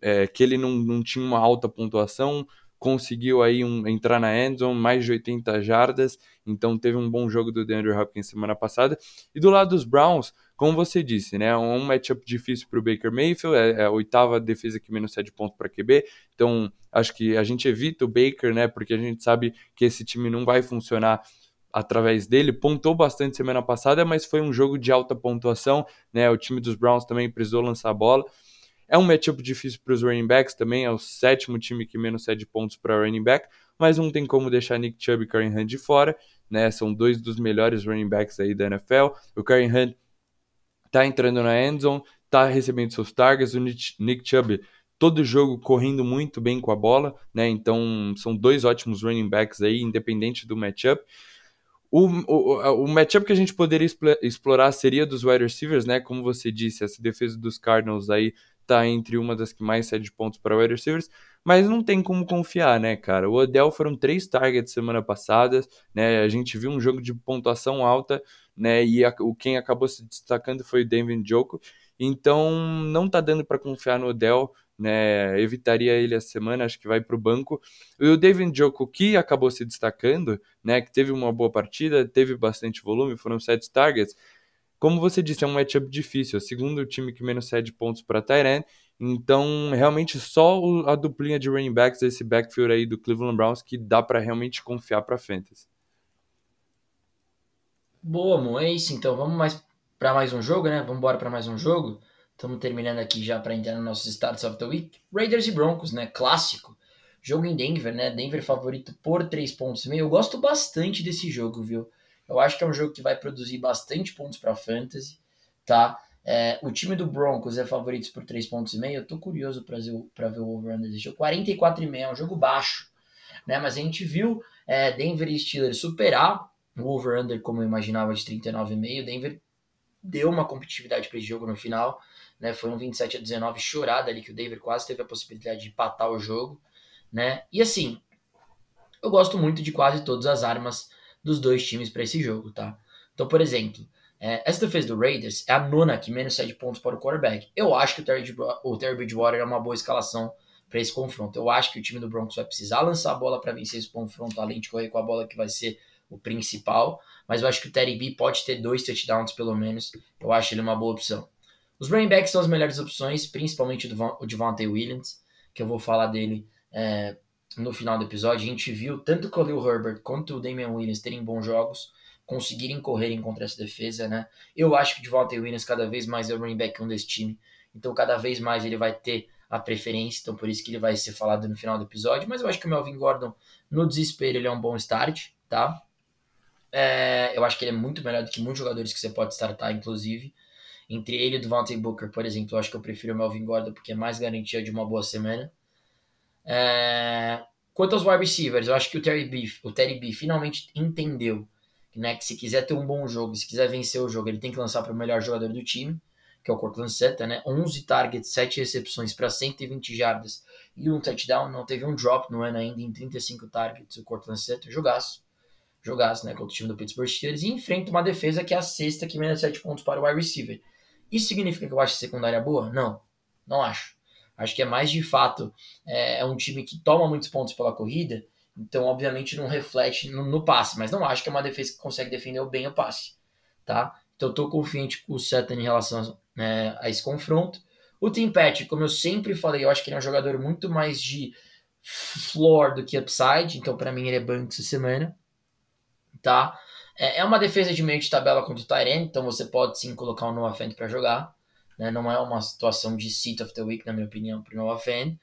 é, que ele não, não tinha uma alta pontuação, conseguiu aí um, entrar na endzone, mais de 80 jardas, então teve um bom jogo do DeAndre Hopkins semana passada. E do lado dos Browns, como você disse, né, um matchup difícil para o Baker Mayfield, é, é, a oitava defesa que menos cede pontos para QB, então acho que a gente evita o Baker, né, porque a gente sabe que esse time não vai funcionar através dele, pontou bastante semana passada, mas foi um jogo de alta pontuação, né, o time dos Browns também precisou lançar a bola, é um matchup difícil para os running backs também, é o sétimo time que menos cede pontos para running back, mas não tem como deixar Nick Chubb e Karen Hunt de fora, né? São dois dos melhores running backs aí da NFL. O Karen Hunt tá entrando na endzone, tá recebendo seus targets, o Nick Chubb todo jogo correndo muito bem com a bola, né? Então são dois ótimos running backs aí, independente do matchup. O, o, o matchup que a gente poderia explorar seria dos wide receivers, né? Como você disse, essa defesa dos Cardinals aí tá entre uma das que mais cede pontos para wide receivers, mas não tem como confiar, né, cara? O Odell foram três targets semana passada, né? A gente viu um jogo de pontuação alta, né? E a, o quem acabou se destacando foi o David Joko. Então, não tá dando para confiar no Odell, né? Evitaria ele essa semana, acho que vai para o banco. E o David Joko, que acabou se destacando, né? Que teve uma boa partida, teve bastante volume, foram sete targets. Como você disse, é um matchup difícil. É o segundo time que menos cede pontos para Tyrant. Então, realmente, só a duplinha de running backs desse backfield aí do Cleveland Browns que dá para realmente confiar para Fantasy. Boa, Mo, é isso então. Vamos mais para mais um jogo, né? Vamos embora para mais um jogo. Estamos terminando aqui já para entrar no nosso Starts of the Week. Raiders e Broncos, né? Clássico. Jogo em Denver, né? Denver favorito por 3 pontos meio. Eu gosto bastante desse jogo, viu? Eu acho que é um jogo que vai produzir bastante pontos para fantasy, tá? É, o time do Broncos é favorito por 3 pontos e meio. Eu tô curioso para ver, ver o over-under desse jogo. 44,5 é um jogo baixo, né? Mas a gente viu é, Denver e Steelers superar o over-under como eu imaginava de 39,5. Denver deu uma competitividade para esse jogo no final, né? Foi um 27 a 19 chorada ali que o Denver quase teve a possibilidade de empatar o jogo, né? E assim, eu gosto muito de quase todas as armas dos dois times para esse jogo, tá? Então, por exemplo, é, essa defesa do Raiders é a nona que menos 7 pontos para o quarterback. Eu acho que o Terry, o Terry Bridgewater é uma boa escalação para esse confronto. Eu acho que o time do Broncos vai precisar lançar a bola para vencer esse confronto, além de correr com a bola que vai ser o principal. Mas eu acho que o Terry B pode ter dois touchdowns pelo menos. Eu acho ele uma boa opção. Os running backs são as melhores opções, principalmente o Devontae Williams, que eu vou falar dele é, no final do episódio. A gente viu tanto o Khalil Herbert quanto o Damian Williams terem bons jogos conseguirem correrem contra essa defesa, né? Eu acho que de volta Williams cada vez mais é o running back 1 desse time, então cada vez mais ele vai ter a preferência, então por isso que ele vai ser falado no final do episódio, mas eu acho que o Melvin Gordon, no desespero, ele é um bom start, tá? É, eu acho que ele é muito melhor do que muitos jogadores que você pode startar, inclusive. Entre ele e o Devontae Booker, por exemplo, eu acho que eu prefiro o Melvin Gordon porque é mais garantia de uma boa semana. É... Quanto aos wide receivers, eu acho que o Terry B, o Terry B finalmente entendeu né, que se quiser ter um bom jogo, se quiser vencer o jogo, ele tem que lançar para o melhor jogador do time, que é o Cortland Sutton, né? 11 targets, 7 recepções para 120 jardas e um touchdown, não teve um drop no ano ainda em 35 targets, o Cortland Sutton, jogaço, jogaço, né, contra o time do Pittsburgh Steelers e enfrenta uma defesa que é a sexta que menos 7 pontos para o wide receiver. Isso significa que eu acho a secundária boa? Não, não acho. Acho que é mais de fato é, é um time que toma muitos pontos pela corrida então, obviamente, não reflete no, no, passe, mas não acho que é uma defesa que consegue defender bem o passe, tá? Então, tô confiante com o Sutton em relação né, a esse confronto. O Tim como eu sempre falei, eu acho que ele é um jogador muito mais de floor do que upside, então para mim ele é banco essa semana, tá? É, é uma defesa de meio de tabela contra o Tyrant, então você pode sim colocar o Noah Fent para jogar, né? Não é uma situação de seat of the week, na minha opinião, para o Noah Fent.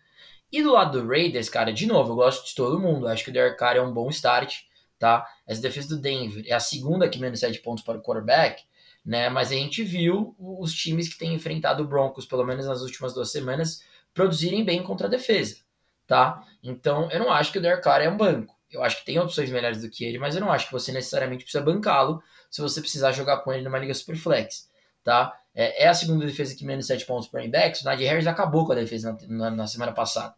E do lado do Raiders, cara, de novo, eu gosto de todo mundo. Acho que o Derek Carr é um bom start, tá? Essa defesa do Denver é a segunda que menos 7 pontos para o quarterback, né? Mas a gente viu os times que têm enfrentado o Broncos, pelo menos nas últimas duas semanas, produzirem bem contra a defesa, tá? Então, eu não acho que o Derek Carr é um banco. Eu acho que tem opções melhores do que ele, mas eu não acho que você necessariamente precisa bancá-lo se você precisar jogar com ele numa liga superflex, tá? É, é a segunda defesa que menos 7 pontos para o backs. O Nadir Harris acabou com a defesa na, na, na semana passada.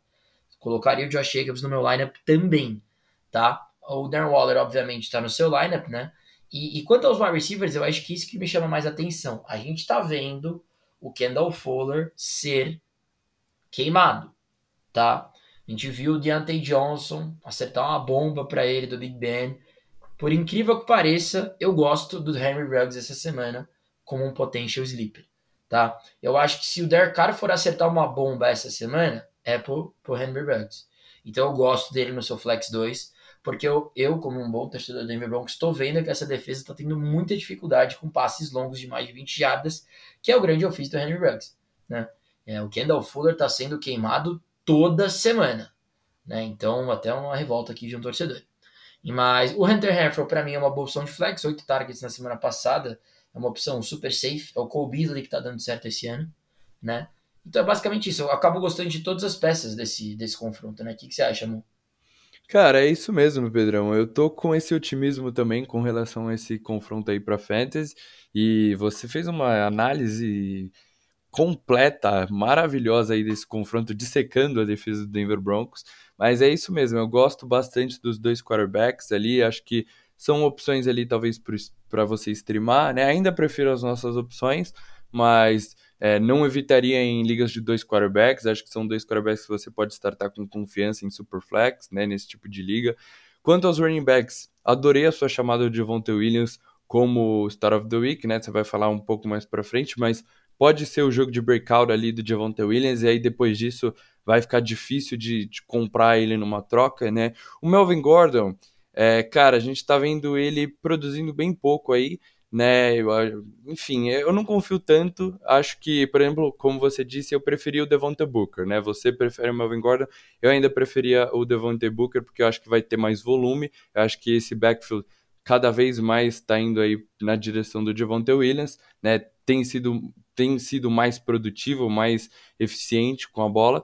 Colocaria o Josh Jacobs no meu lineup também, tá? O Darren Waller, obviamente, está no seu lineup, né? E, e, quanto aos wide receivers, eu acho que isso que me chama mais atenção. A gente está vendo o Kendall Fuller ser queimado, tá? A gente viu o Deontay Johnson acertar uma bomba para ele do Big Ben. Por incrível que pareça, eu gosto do Henry Ruggs essa semana como um potential sleeper, tá? Eu acho que se o Derek Carr for acertar uma bomba essa semana, é pro, pro Henry Ruggs. Então eu gosto dele no seu Flex 2, porque eu, eu como um bom torcedor do Denver Broncos, estou vendo que essa defesa está tendo muita dificuldade com passes longos de mais de 20 jardas, que é o grande ofício do Henry Ruggs. Né? É, o Kendall Fuller está sendo queimado toda semana. Né? Então, até uma revolta aqui de um torcedor. Mas o Hunter Renfro, para mim, é uma boa opção de flex. 8 targets na semana passada. É uma opção super safe. É o Cole Beasley que está dando certo esse ano. Né? Então é basicamente isso. Eu acabo gostando de todas as peças desse, desse confronto, né? O que, que você acha, amor? Cara, é isso mesmo, Pedrão. Eu tô com esse otimismo também com relação a esse confronto aí para Fantasy. E você fez uma análise completa, maravilhosa aí desse confronto, dissecando a defesa do Denver Broncos. Mas é isso mesmo, eu gosto bastante dos dois quarterbacks ali. Acho que são opções ali, talvez, para você streamar, né? Ainda prefiro as nossas opções, mas é, não evitaria em ligas de dois quarterbacks. Acho que são dois quarterbacks que você pode startar com confiança em Superflex, né, nesse tipo de liga. Quanto aos running backs, adorei a sua chamada de Devontae Williams como Star of the Week, né? Você vai falar um pouco mais para frente, mas pode ser o jogo de breakout ali do Devontae Williams, e aí depois disso vai ficar difícil de, de comprar ele numa troca, né? O Melvin Gordon, é, cara, a gente tá vendo ele produzindo bem pouco aí, né? Eu, enfim, eu não confio tanto. Acho que, por exemplo, como você disse, eu preferi o Devonta Booker, né? Você prefere o Melvin Gordon, eu ainda preferia o Devonta Booker porque eu acho que vai ter mais volume. Eu acho que esse backfield cada vez mais está indo aí na direção do Devonta Williams, né? Tem sido tem sido mais produtivo, mais eficiente com a bola.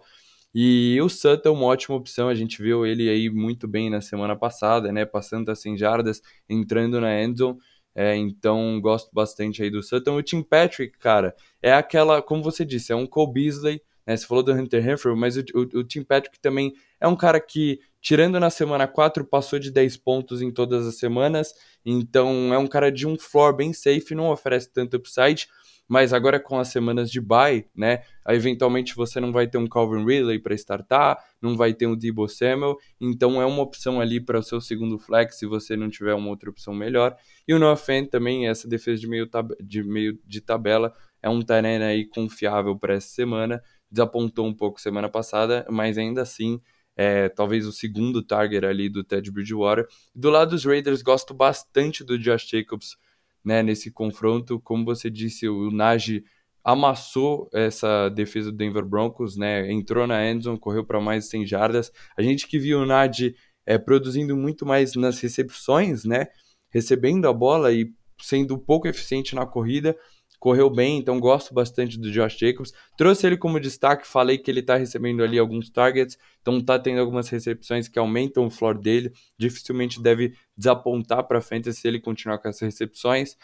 E o Sutton é uma ótima opção, a gente viu ele aí muito bem na semana passada, né? Passando as 100 jardas, entrando na endzone. É, então, gosto bastante aí do Sutton. O Tim Patrick, cara, é aquela, como você disse, é um Cole Beasley, né? Você falou do Hunter Henry, mas o, o, o, Tim Patrick também é um cara que, tirando na semana 4, passou de 10 pontos em todas as semanas. Então, é um cara de um floor bem safe, não oferece tanto upside, mas agora com as semanas de bye, né, eventualmente você não vai ter um Calvin Ridley para startar, não vai ter um Debo Samuel, então é uma opção ali para o seu segundo flex se você não tiver uma outra opção melhor. E o Noah Fant também, essa defesa de meio, de, meio de tabela, é um Tarena aí confiável para essa semana, desapontou um pouco semana passada, mas ainda assim é, talvez o segundo target ali do Ted Bridgewater. Do lado dos Raiders, gosto bastante do Josh Jacobs né, nesse confronto. Como você disse, o Najee amassou essa defesa do Denver Broncos, né, entrou na endzone, correu para mais de 100 jardas. A gente que viu o Najee é, produzindo muito mais nas recepções, né, recebendo a bola e sendo pouco eficiente na corrida, correu bem, então gosto bastante do Josh Jacobs. Trouxe ele como destaque, falei que ele está recebendo ali alguns targets, então está tendo algumas recepções que aumentam o floor dele. Dificilmente deve desapontar para frente se ele continuar com essas recepções.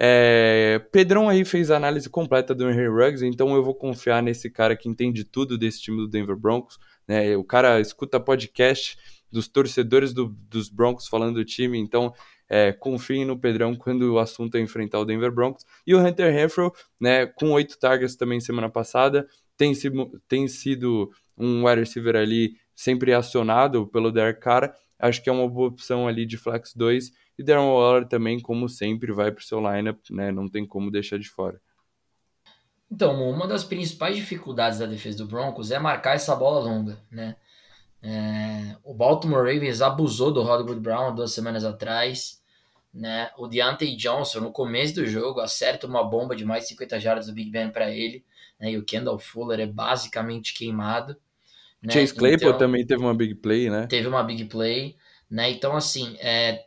É, Pedrão aí fez a análise completa do Henry Ruggs, então eu vou confiar nesse cara que entende tudo desse time do Denver Broncos. Né? O cara escuta podcast dos torcedores do, dos Broncos falando do time, então é, confiem no Pedrão quando o assunto é enfrentar o Denver Broncos. E o Hunter Renfro, né, com oito targets também semana passada, tem sido, tem sido um wide receiver ali sempre acionado pelo Derek Carr. Acho que é uma boa opção ali de flex 2. E Darren Waller também, como sempre, vai para o seu lineup, né? Não tem como deixar de fora. Então, uma das principais dificuldades da defesa do Broncos é marcar essa bola longa, né? É, o Baltimore Ravens abusou do Hollywood Brown duas semanas atrás. Né? O Deontay Johnson, no começo do jogo, acerta uma bomba de mais de 50 jardas do Big Ben para ele. Né? E o Kendall Fuller é basicamente queimado. Né? Chase Claypool então, também teve uma big play, né? Teve uma big play. Né? Então, assim, é...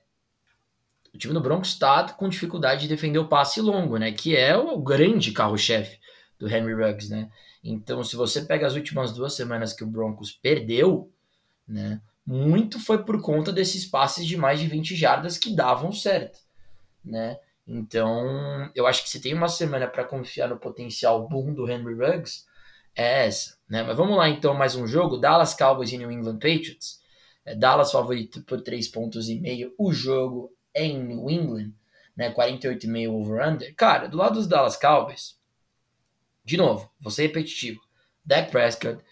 o time do Broncos está com dificuldade de defender o passe longo, né? que é o grande carro-chefe do Henry Ruggs. Né? Então, se você pega as últimas duas semanas que o Broncos perdeu, né? Muito foi por conta desses passes de mais de 20 jardas que davam certo, né? Então, eu acho que se tem uma semana para confiar no potencial boom do Henry Ruggs, é essa, né? Mas vamos lá então, mais um jogo, Dallas Cowboys e New England Patriots. É Dallas favorito por 3 pontos e meio. O jogo é em New England, né? 48,5 over-under. Cara, do lado dos Dallas Cowboys, de novo, vou ser repetitivo. Dak Prescott,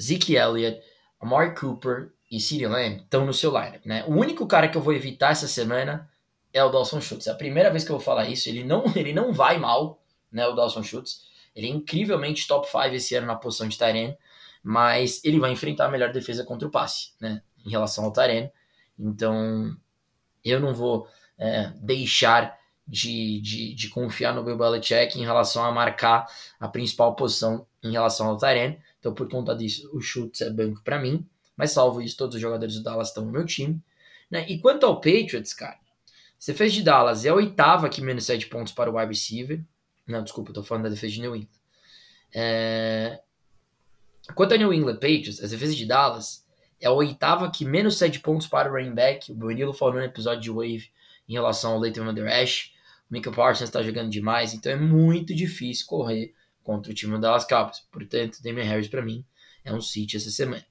Zeke Elliott, Amari Cooper e CeeDee Lamb estão no seu lineup, né? O único cara que eu vou evitar essa semana é o Dawson Schultz. É a primeira vez que eu vou falar isso. Ele não, ele não vai mal, né? O Dawson Schultz. Ele é incrivelmente top 5 esse ano na posição de Tyrene, mas ele vai enfrentar a melhor defesa contra o passe, né? Em relação ao Tyrene. Então, eu não vou é, deixar de, de, de, confiar no Bill Belichick em relação a marcar a principal posição em relação ao Tyrene. Então, por conta disso, o Schultz é banco para mim. Mas salvo isso, todos os jogadores do Dallas estão no meu time. Né? E quanto ao Patriots, cara, você fez de Dallas, é a oitava que menos 7 pontos para o wide receiver. Não, desculpa, eu tô falando da defesa de New England. É... Quanto ao New England Patriots, a defesa de Dallas é a oitava que menos 7 pontos para o running back. O Danilo falou no episódio de Wave em relação ao Leighton Van Der Esch. O Mika Parsons está jogando demais, então é muito difícil correr contra o time do Dallas Cowboys. Portanto, Damian Harris para mim é um sit essa semana.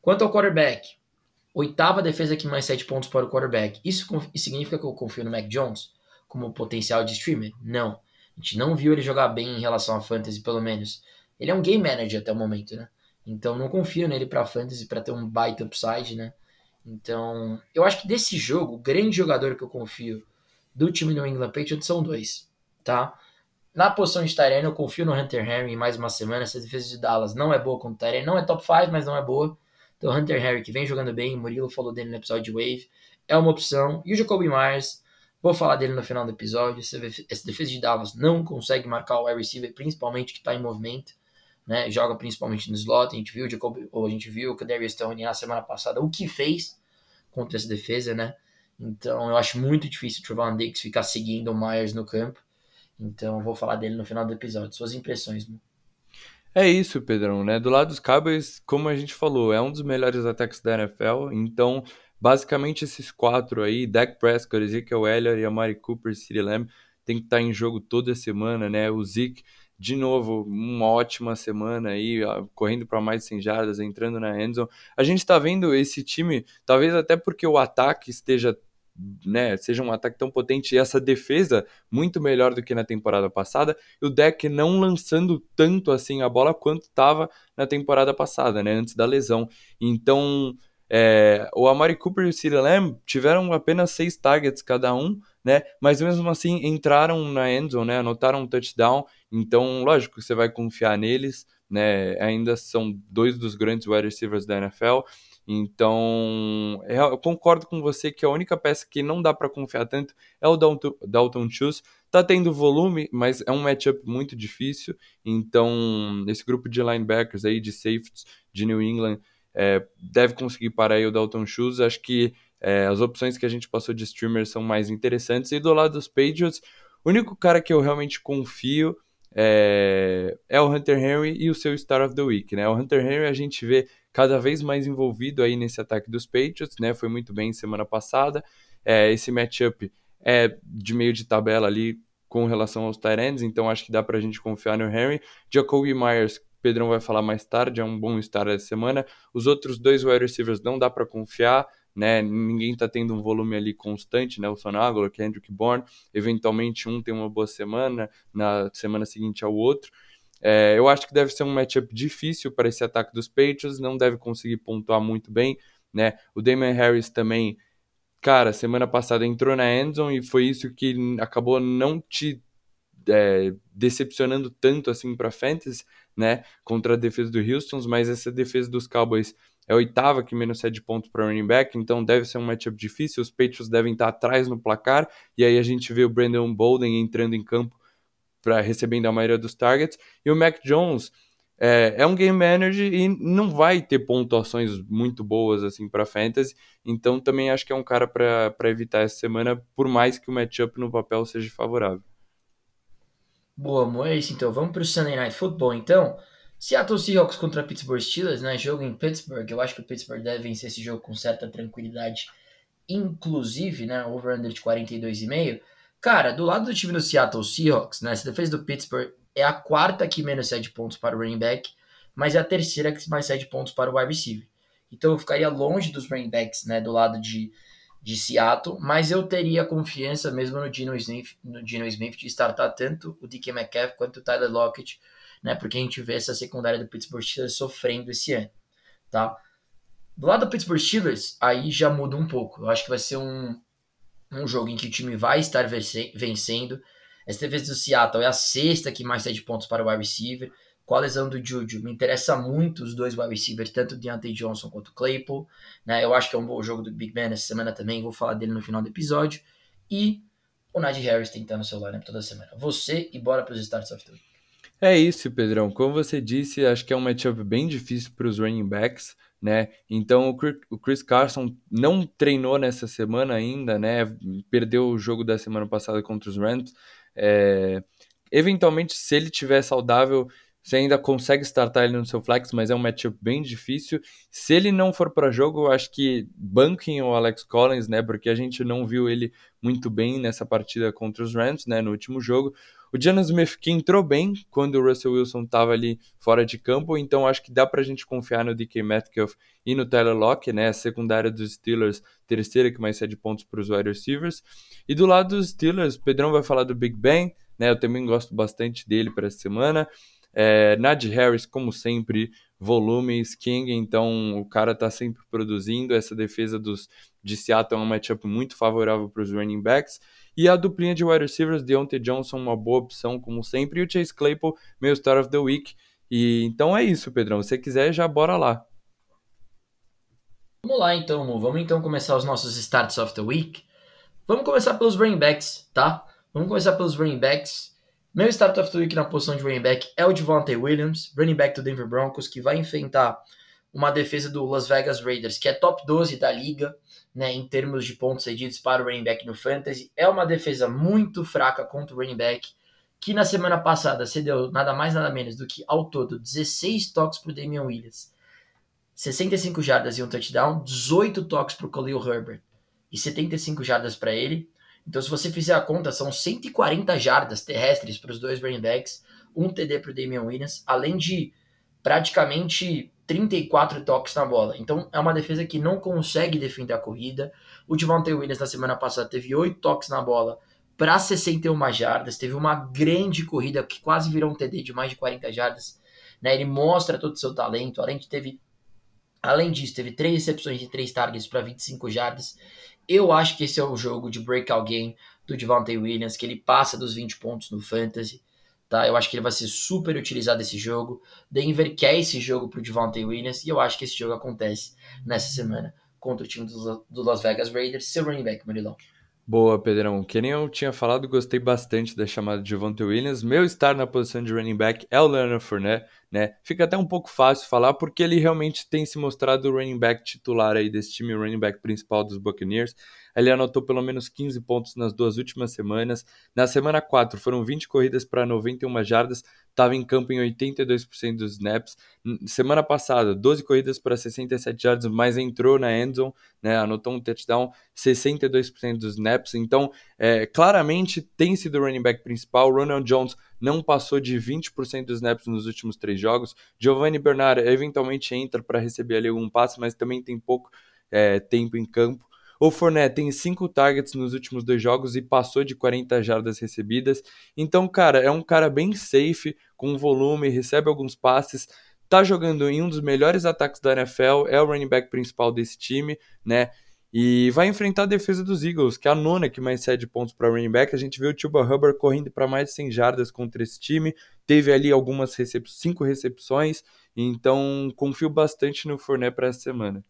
Quanto ao quarterback, oitava defesa que mais 7 pontos para o quarterback. Isso significa que eu confio no Mac Jones como potencial de streamer? Não. A gente não viu ele jogar bem em relação a fantasy, pelo menos. Ele é um game manager até o momento, né? Então não confio nele para fantasy para ter um baita upside, né? Então, eu acho que desse jogo, o grande jogador que eu confio do time do England Patriots são dois, tá? Na posição de Tyrene, eu confio no Hunter Henry em mais uma semana. Essa defesa de Dallas não é boa contra o Tyrene. Não é top 5, mas não é boa. Então, Hunter Henry, que vem jogando bem, Murilo falou dele no episódio de Wave, é uma opção. E o Jacoby Myers, Vou falar dele no final do episódio. Essa defesa de Dallas não consegue marcar o wide receiver, principalmente que está em movimento. Né, joga principalmente no slot. A gente viu, Jacob, ou a gente viu o Darius Tony na semana passada o que fez contra essa defesa, né? Então eu acho muito difícil o Trevon Diggs ficar seguindo o Myers no campo. Então eu vou falar dele no final do episódio. Suas impressões, mano. É isso, Pedrão, né? Do lado dos Cowboys, como a gente falou, é um dos melhores ataques da NFL. Então, basicamente esses quatro aí, Dak Prescott, Ezekiel Elliott, Amari Cooper, CeeDee Lamb, tem que estar em jogo toda semana, né? O Zeke, de novo, uma ótima semana aí, correndo para mais de 100 jardas, entrando na endzone. A gente está vendo esse time, talvez até porque o ataque esteja né, seja um ataque tão potente e essa defesa muito melhor do que na temporada passada, e o deck não lançando tanto assim a bola quanto estava na temporada passada, né, antes da lesão. Então, é, o Amari Cooper e o CeeDee Lamb tiveram apenas seis targets cada um, né, mas mesmo assim entraram na endzone, né, anotaram um touchdown, então lógico você vai confiar neles, né, ainda são dois dos grandes wide receivers da NFL, então, é, eu concordo com você que a única peça que não dá para confiar tanto é o Dalton, Schultz. Tá tendo volume, mas é um matchup muito difícil. Então, esse grupo de linebackers aí, de safeties de New England, é, deve conseguir parar aí o Dalton Schultz. Acho que é, as opções que a gente passou de streamers são mais interessantes. E do lado dos Patriots, o único cara que eu realmente confio é, é, o Hunter Henry e o seu Star of the Week, né? O Hunter Henry a gente vê cada vez mais envolvido aí nesse ataque dos Patriots, né? Foi muito bem semana passada. É, esse matchup é de meio de tabela ali com relação aos Tyrants, então acho que dá pra gente confiar no Henry. Jacoby Myers, Pedrão vai falar mais tarde, é um bom start essa semana. Os outros dois wide receivers não dá para confiar, né? Ninguém tá tendo um volume ali constante, né? O Sonagolo, Kendrick Bourne, eventualmente um tem uma boa semana, na semana seguinte ao outro. É, eu acho que deve ser um matchup difícil para esse ataque dos Patriots, não deve conseguir pontuar muito bem, né? O Damon Harris também, cara, semana passada entrou na endzone e foi isso que acabou não te é, decepcionando tanto assim para fantasy, né? Contra a defesa do Houston, mas essa defesa dos Cowboys é a oitava que menos cede pontos para running back, então deve ser um matchup difícil. Os Patriots devem estar atrás no placar, e aí a gente vê o Brandon Bolden entrando em campo para recebendo a maioria dos targets. E o Mac Jones é, é, um game manager e não vai ter pontuações muito boas assim para fantasy. Então também acho que é um cara para evitar essa semana, por mais que o matchup no papel seja favorável. Boa, amor, é isso então. Vamos para o Sunday Night Football então. Seattle Seahawks contra Pittsburgh Steelers, né? Jogo em Pittsburgh. Eu acho que o Pittsburgh deve vencer esse jogo com certa tranquilidade, inclusive, né? Over-under de 42,5. Cara, do lado do time do Seattle Seahawks, né, essa defesa do Pittsburgh é a quarta que menos cede pontos para o running back, mas é a terceira que mais cede pontos para o wide receiver. Então eu ficaria longe dos running backs, né, do lado de, de Seattle, mas eu teria confiança mesmo no Dino Smith, no Dino Smith de startar tanto o DK Metcalf quanto o Tyler Lockett, né, porque a gente vê essa secundária do Pittsburgh Steelers sofrendo esse ano, tá? Do lado do Pittsburgh Steelers, aí já muda um pouco. Eu acho que vai ser um, um jogo em que o time vai estar vencendo. Essa defesa do Seattle é a sexta que mais cede pontos para o wide receiver. Com a lesão do Juju, me interessa muito os dois wide receivers, tanto o Deontay Johnson quanto o Claypool. Né? Eu acho que é um bom jogo do Big Ben essa semana também, vou falar dele no final do episódio. E o Najee Harris tentando seu lineup toda semana. Você e bora para os starts of the week. É isso, Pedrão. Como você disse, acho que é um matchup bem difícil para os running backs né? Então o Chris Carson não treinou nessa semana ainda, né? Perdeu o jogo da semana passada contra os Rams. É... Eventualmente, se ele tiver saudável, você ainda consegue startar ele no seu flex, mas é um matchup bem difícil. Se ele não for para jogo, eu acho que banquem o Alex Collins, né? Porque a gente não viu ele muito bem nessa partida contra os Rams, né? No último jogo. O Jalen Smith que entrou bem quando o Russell Wilson estava ali fora de campo, então acho que dá para a gente confiar no DK Metcalf e no Tyler Lock, né? A secundária dos Steelers, terceira que mais cede pontos para os wide receivers. E do lado dos Steelers, Pedrão vai falar do Big Ben, né? Eu também gosto bastante dele para essa semana. É, Najee Harris, como sempre, volumes, King, então o cara tá sempre produzindo. Essa defesa dos, de Seattle é um matchup muito favorável para os running backs. E a duplinha de wide receivers, Deontay Johnson, uma boa opção, como sempre, e o Chase Claypool, meu Star of the Week. E então é isso, Pedrão. Se quiser, já bora lá. Vamos lá então, Mo. Vamos então começar os nossos Starts of the Week. Vamos começar pelos running backs, tá? Vamos começar pelos running backs. Meu start of the week na posição de running back é o Devontae Williams, running back do Denver Broncos, que vai enfrentar uma defesa do Las Vegas Raiders, que é top 12 da liga, né, em termos de pontos cedidos para o running back no fantasy. É uma defesa muito fraca contra o running back, que na semana passada cedeu nada mais nada menos do que ao todo 16 toques para o Damian Williams, 65 jardas e um touchdown, 18 toques para o Khalil Herbert e 75 jardas para ele. Então, se você fizer a conta, são 140 jardas terrestres para os dois running backs, um TD para o Damian Williams, além de praticamente 34 toques na bola. Então é uma defesa que não consegue defender a corrida. O Devontae Williams na semana passada teve 8 toques na bola para 61 jardas, teve uma grande corrida que quase virou um TD de mais de 40 jardas. Né? Ele mostra todo o seu talento, além de teve além disso, teve 3 recepções e 3 targets para 25 jardas. Eu acho que esse é o jogo de breakout game do Devontae Williams, que ele passa dos 20 pontos no fantasy tá? Eu acho que ele vai ser super utilizado esse jogo. Denver quer esse jogo pro Devontae Williams e eu acho que esse jogo acontece nessa semana contra o time do, Las Vegas Raiders. Seu running back, Marilão. Boa, Pedrão. Que nem eu tinha falado, gostei bastante da chamada de Devontae Williams. Meu estar na posição de running back é o Leonard Fournette, né? Fica até um pouco fácil falar porque ele realmente tem se mostrado o running back titular aí desse time, o running back principal dos Buccaneers. Ele anotou pelo menos 15 pontos nas duas últimas semanas. Na semana 4 foram 20 corridas para 91 jardas, estava em campo em 82% dos snaps. Semana passada, 12 corridas para 67 jardas, mas entrou na endzone, né, anotou um touchdown, 62% dos snaps. Então, é, claramente tem sido o running back principal. Ronald Jones não passou de 20% dos snaps nos últimos três jogos. Giovanni Bernard eventualmente entra para receber ali algum passe, mas também tem pouco é, tempo em campo. O Fournette tem 5 targets nos últimos dois jogos e passou de 40 jardas recebidas. Então, cara, é um cara bem safe, com volume, recebe alguns passes, tá jogando em um dos melhores ataques da NFL, é o running back principal desse time, né? E vai enfrentar a defesa dos Eagles, que é a nona que mais cede pontos para running back. A gente viu o Tuba Hubbard correndo para mais de 100 jardas contra esse time. Teve ali algumas recep cinco recepções. Então, confio bastante no Fournette para essa semana.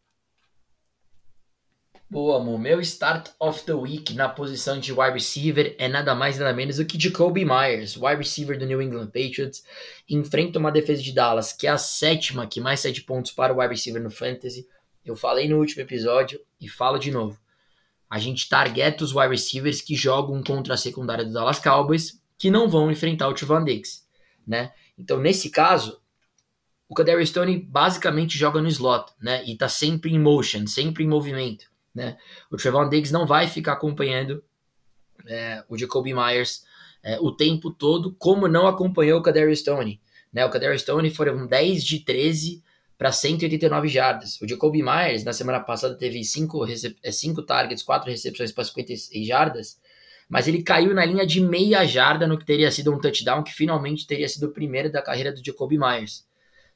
Boa, amor. Meu start of the week na posição de wide receiver é nada mais nada menos do que Jacoby Myers, wide receiver do New England Patriots. Enfrenta uma defesa de Dallas que é a sétima que mais cede pontos para o wide receiver no Fantasy. Eu falei no último episódio e falo de novo. A gente targeta os wide receivers que jogam contra a secundária do Dallas Cowboys, que não vão enfrentar o Trevon Diggs, né? Então, nesse caso, o Kadarius Stone basicamente joga no slot, né? E tá sempre em motion, sempre em movimento. Né? O Trevon Diggs não vai ficar acompanhando é, o Jacoby Myers é, o tempo todo, como não acompanhou o Kadarius Stone. Né? O Kadarius Stone foram 10 de 13 para 189 jardas. O Jacoby Myers, na semana passada, teve 5 é, cinco targets, 4 recepções para 56 jardas, mas ele caiu na linha de meia jarda no que teria sido um touchdown, que finalmente teria sido o primeiro da carreira do Jacoby Myers.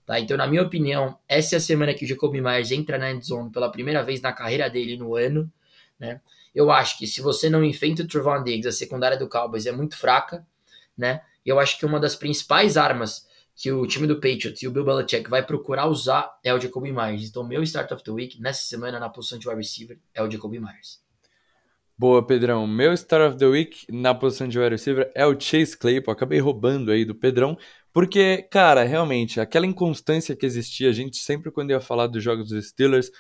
Tá? Então, na minha opinião, essa é a semana que o Jacoby Myers entra na endzone pela primeira vez na carreira dele no ano. Né? Eu acho que se você não enfrenta o Trevon Diggs, a secundária do Cowboys é muito fraca. Né? Eu acho que uma das principais armas que o time do Patriots e o Bill Belichick vai procurar usar é o Jacoby Myers. Então, meu start of the week nessa semana na posição de wide receiver é o Jacoby Myers. Boa, Pedrão. Meu start of the week na posição de wide receiver é o Chase Claypool. Acabei roubando aí do Pedrão, porque, cara, realmente, aquela inconstância que existia, a gente sempre quando ia falar dos jogos dos Steelers,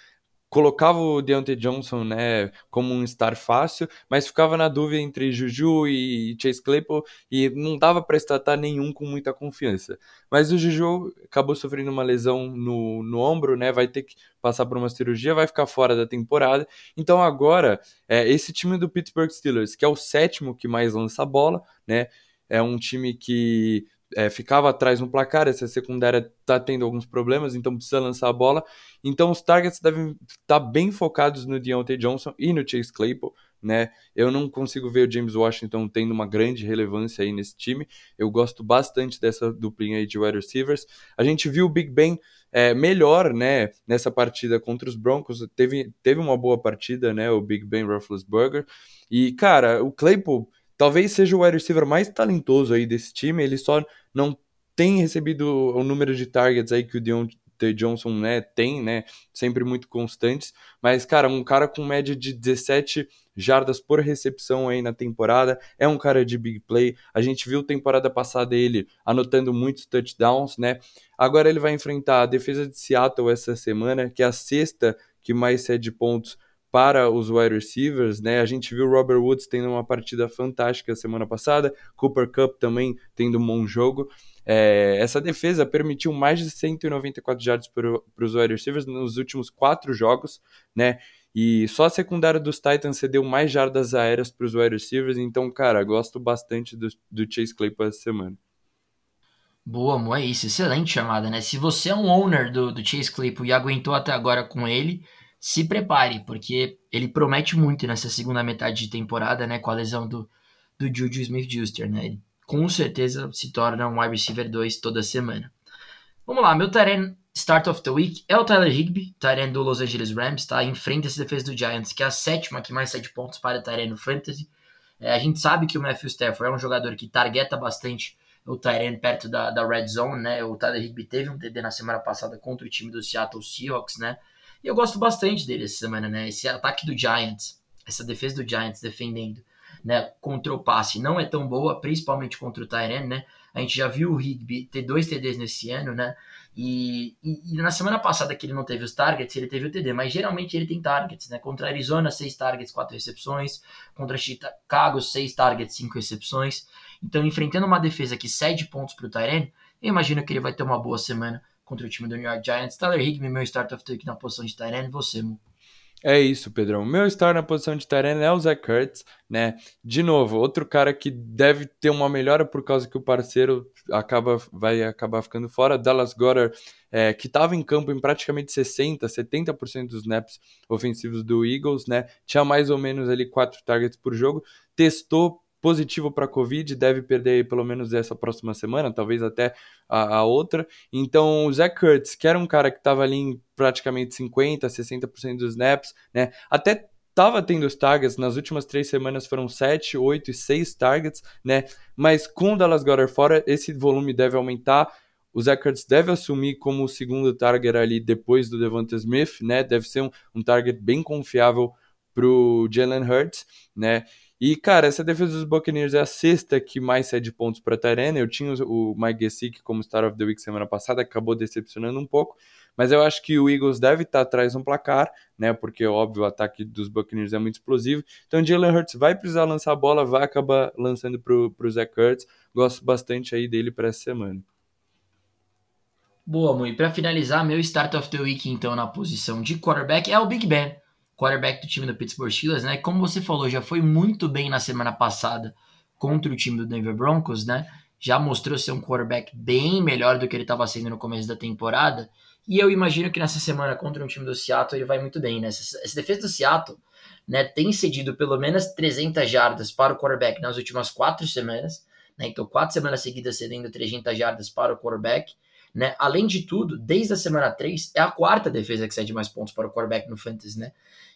colocava o Deontay Johnson, né, como um star fácil, mas ficava na dúvida entre Juju e Chase Claypool e não dava para estatar nenhum com muita confiança. Mas o Juju acabou sofrendo uma lesão no, no ombro, né, vai ter que passar por uma cirurgia, vai ficar fora da temporada. Então agora, é, esse time do Pittsburgh Steelers, que é o sétimo que mais lança a bola, né, é um time que é, ficava atrás no placar, essa secundária está tendo alguns problemas, então precisa lançar a bola. Então os targets devem estar tá bem focados no Deontay Johnson e no Chase Claypool, né? Eu não consigo ver o James Washington tendo uma grande relevância aí nesse time. Eu gosto bastante dessa duplinha aí de wide receivers. A gente viu o Big Ben é, melhor, né, nessa partida contra os Broncos. Teve, teve uma boa partida, né, o Big Ben Roethlisberger. E, cara, o Claypool talvez seja o wide receiver mais talentoso aí desse time. Ele só não tem recebido o número de targets aí que o Dionte Johnson, né, tem, né, sempre muito constantes, mas, cara, um cara com média de 17 jardas por recepção aí na temporada, é um cara de big play, a gente viu temporada passada ele anotando muitos touchdowns, né, agora ele vai enfrentar a defesa de Seattle essa semana, que é a sexta que mais cede pontos para os wide receivers, né? A gente viu Robert Woods tendo uma partida fantástica semana passada, Cooper Cup também tendo um bom jogo. É, essa defesa permitiu mais de 194 jardas para os wide receivers nos últimos quatro jogos, né? E só a secundária dos Titans cedeu mais jardas aéreas para os wide receivers, então, cara, gosto bastante do, do Chase Claypool essa semana. Boa, Mo, é isso. Excelente chamada, né? Se você é um owner do, do Chase Claypool e aguentou até agora com ele, se prepare, porque ele promete muito nessa segunda metade de temporada, né? Com a lesão do, do Juju Smith-Schuster, né? Ele com certeza se torna um wide receiver 2 toda semana. Vamos lá, meu Taren Start of the Week é o Tyler Higby, Taren do Los Angeles Rams, tá? Enfrenta essa defesa do Giants, que é a sétima que mais cede pontos para Taren no Fantasy. É, a gente sabe que o Matthew Stafford é um jogador que targeta bastante o Tyrene perto da, da red zone, né? O Tyler Higby teve um TD na semana passada contra o time do Seattle Seahawks, né? E eu gosto bastante dele essa semana, né? Esse ataque do Giants, essa defesa do Giants defendendo, né? Contra o passe não é tão boa, principalmente contra o Tyrene, né? A gente já viu o Higby ter dois TDs nesse ano, né? E, e, e, na semana passada que ele não teve os targets, ele teve o TD, mas geralmente ele tem targets, né? Contra Arizona, seis targets, quatro recepções. Contra Chicago, seis targets, cinco recepções. Então, enfrentando uma defesa que cede pontos para o Tyrene, eu imagino que ele vai ter uma boa semana contra o time do New York Giants. Tyler Higbee, meu start of the week na posição de Tyrene, você, Mu. É isso, Pedrão. Meu start na posição de Tyrene é o Zach Kurtz, né? De novo, outro cara que deve ter uma melhora por causa que o parceiro acaba, vai acabar ficando fora. Dallas Goddard, é, que estava em campo em praticamente 60, 70% dos snaps ofensivos do Eagles, né? Tinha mais ou menos ali quatro targets por jogo. Testou positivo para Covid, deve perder pelo menos essa próxima semana, talvez até a, a outra. Então, o Zach Kurtz, que era um cara que estava ali em praticamente 50%, 60% dos snaps, né? Até estava tendo os targets, nas últimas três semanas foram 7, 8 e 6 targets, né? Mas com o Dallas Goddard fora, esse volume deve aumentar. O Kurtz deve assumir como o segundo target ali depois do Devonta Smith, né? Deve ser um, um target bem confiável para o Jalen Hurts, né? E, cara, essa defesa dos Buccaneers é a sexta que mais cede pontos para Tyrene. Eu tinha o Mike Gesicki como Star of the Week semana passada, acabou decepcionando um pouco. Mas eu acho que o Eagles deve estar atrás no placar, né? Porque, óbvio, o ataque dos Buccaneers é muito explosivo. Então, Jalen Hurts vai precisar lançar a bola, vai acabar lançando para o Zach Hurts. Gosto bastante aí dele para essa semana. Boa, Mui. Para finalizar, meu Start of the Week, então, na posição de quarterback é o Big Ben quarterback do time do Pittsburgh Steelers, né? Como você falou, já foi muito bem na semana passada contra o time do Denver Broncos, né? Já mostrou ser um quarterback bem melhor do que ele estava sendo no começo da temporada. E eu imagino que nessa semana contra um time do Seattle ele vai muito bem, né? Essa, essa defesa do Seattle, né, tem cedido pelo menos 300 jardas para o quarterback nas últimas quatro semanas, né? Então, quatro semanas seguidas cedendo 300 jardas para o quarterback. Né? Além de tudo, desde a semana 3, é a quarta defesa que cede mais pontos para o quarterback no Fantasy, né?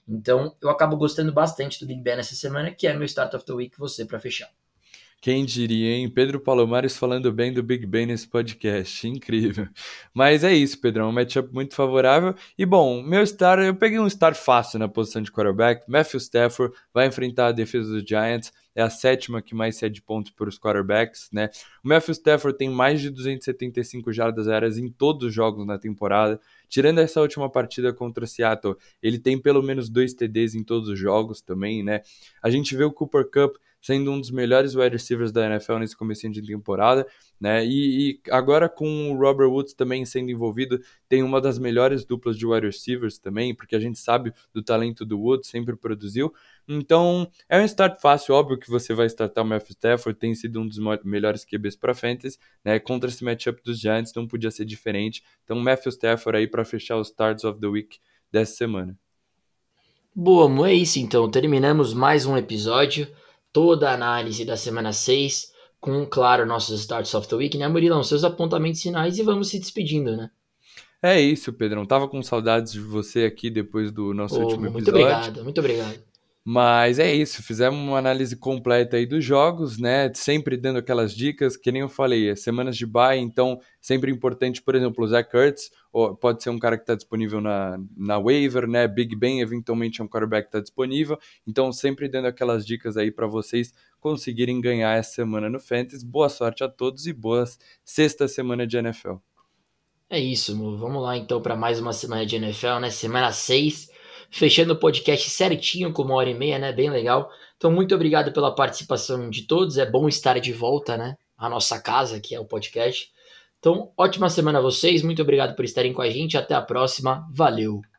Então, eu acabo gostando bastante do Big Ben essa semana, que é meu Start of the Week, você para fechar. Quem diria, hein? Pedro Palomares falando bem do Big Ben nesse podcast. Incrível. Mas é isso, Pedrão. Um matchup muito favorável. E bom, meu star, eu peguei um star fácil na posição de quarterback. Matthew Stafford vai enfrentar a defesa dos Giants. É a sétima que mais cede pontos para os quarterbacks, né? O Matthew Stafford tem mais de 275 jardas aéreas em todos os jogos na temporada. Tirando essa última partida contra Seattle, ele tem pelo menos dois TDs em todos os jogos também, né? A gente vê o Cooper Cup sendo um dos melhores wide receivers da NFL nesse começo de temporada, né? E, e, agora com o Robert Woods também sendo envolvido, tem uma das melhores duplas de wide receivers também, porque a gente sabe do talento do Woods, sempre produziu. Então, é um start fácil, óbvio que você vai startar o Matthew Stafford, tem sido um dos melhores QBs para fantasy, né? Contra esse matchup dos Giants não podia ser diferente. Então, Matthew Stafford aí para fechar os starts of the week dessa semana. Boa, é isso então. Terminamos mais um episódio toda a análise da semana 6, com, claro, nossos Starts of the Week, né, Murilão? Seus apontamentos finais e vamos se despedindo, né? É isso, Pedrão. Tava com saudades de você aqui depois do nosso oh, último episódio. Muito obrigado, muito obrigado. Mas é isso, fizemos uma análise completa aí dos jogos, né? Sempre dando aquelas dicas, que nem eu falei, é semanas de bye, então sempre importante, por exemplo, o Zach Ertz, pode ser um cara que está disponível na, na waiver, né? Big Ben eventualmente é um quarterback que está disponível, então sempre dando aquelas dicas aí para vocês conseguirem ganhar essa semana no Fantasy. Boa sorte a todos e boas sexta semana de NFL. É isso, vamos lá então para mais uma semana de NFL, né? Semana 6 fechando o podcast certinho com uma hora e meia, né? Bem legal. Então, muito obrigado pela participação de todos. É bom estar de volta, né? A nossa casa, que é o podcast. Então, ótima semana a vocês. Muito obrigado por estarem com a gente. Até a próxima. Valeu!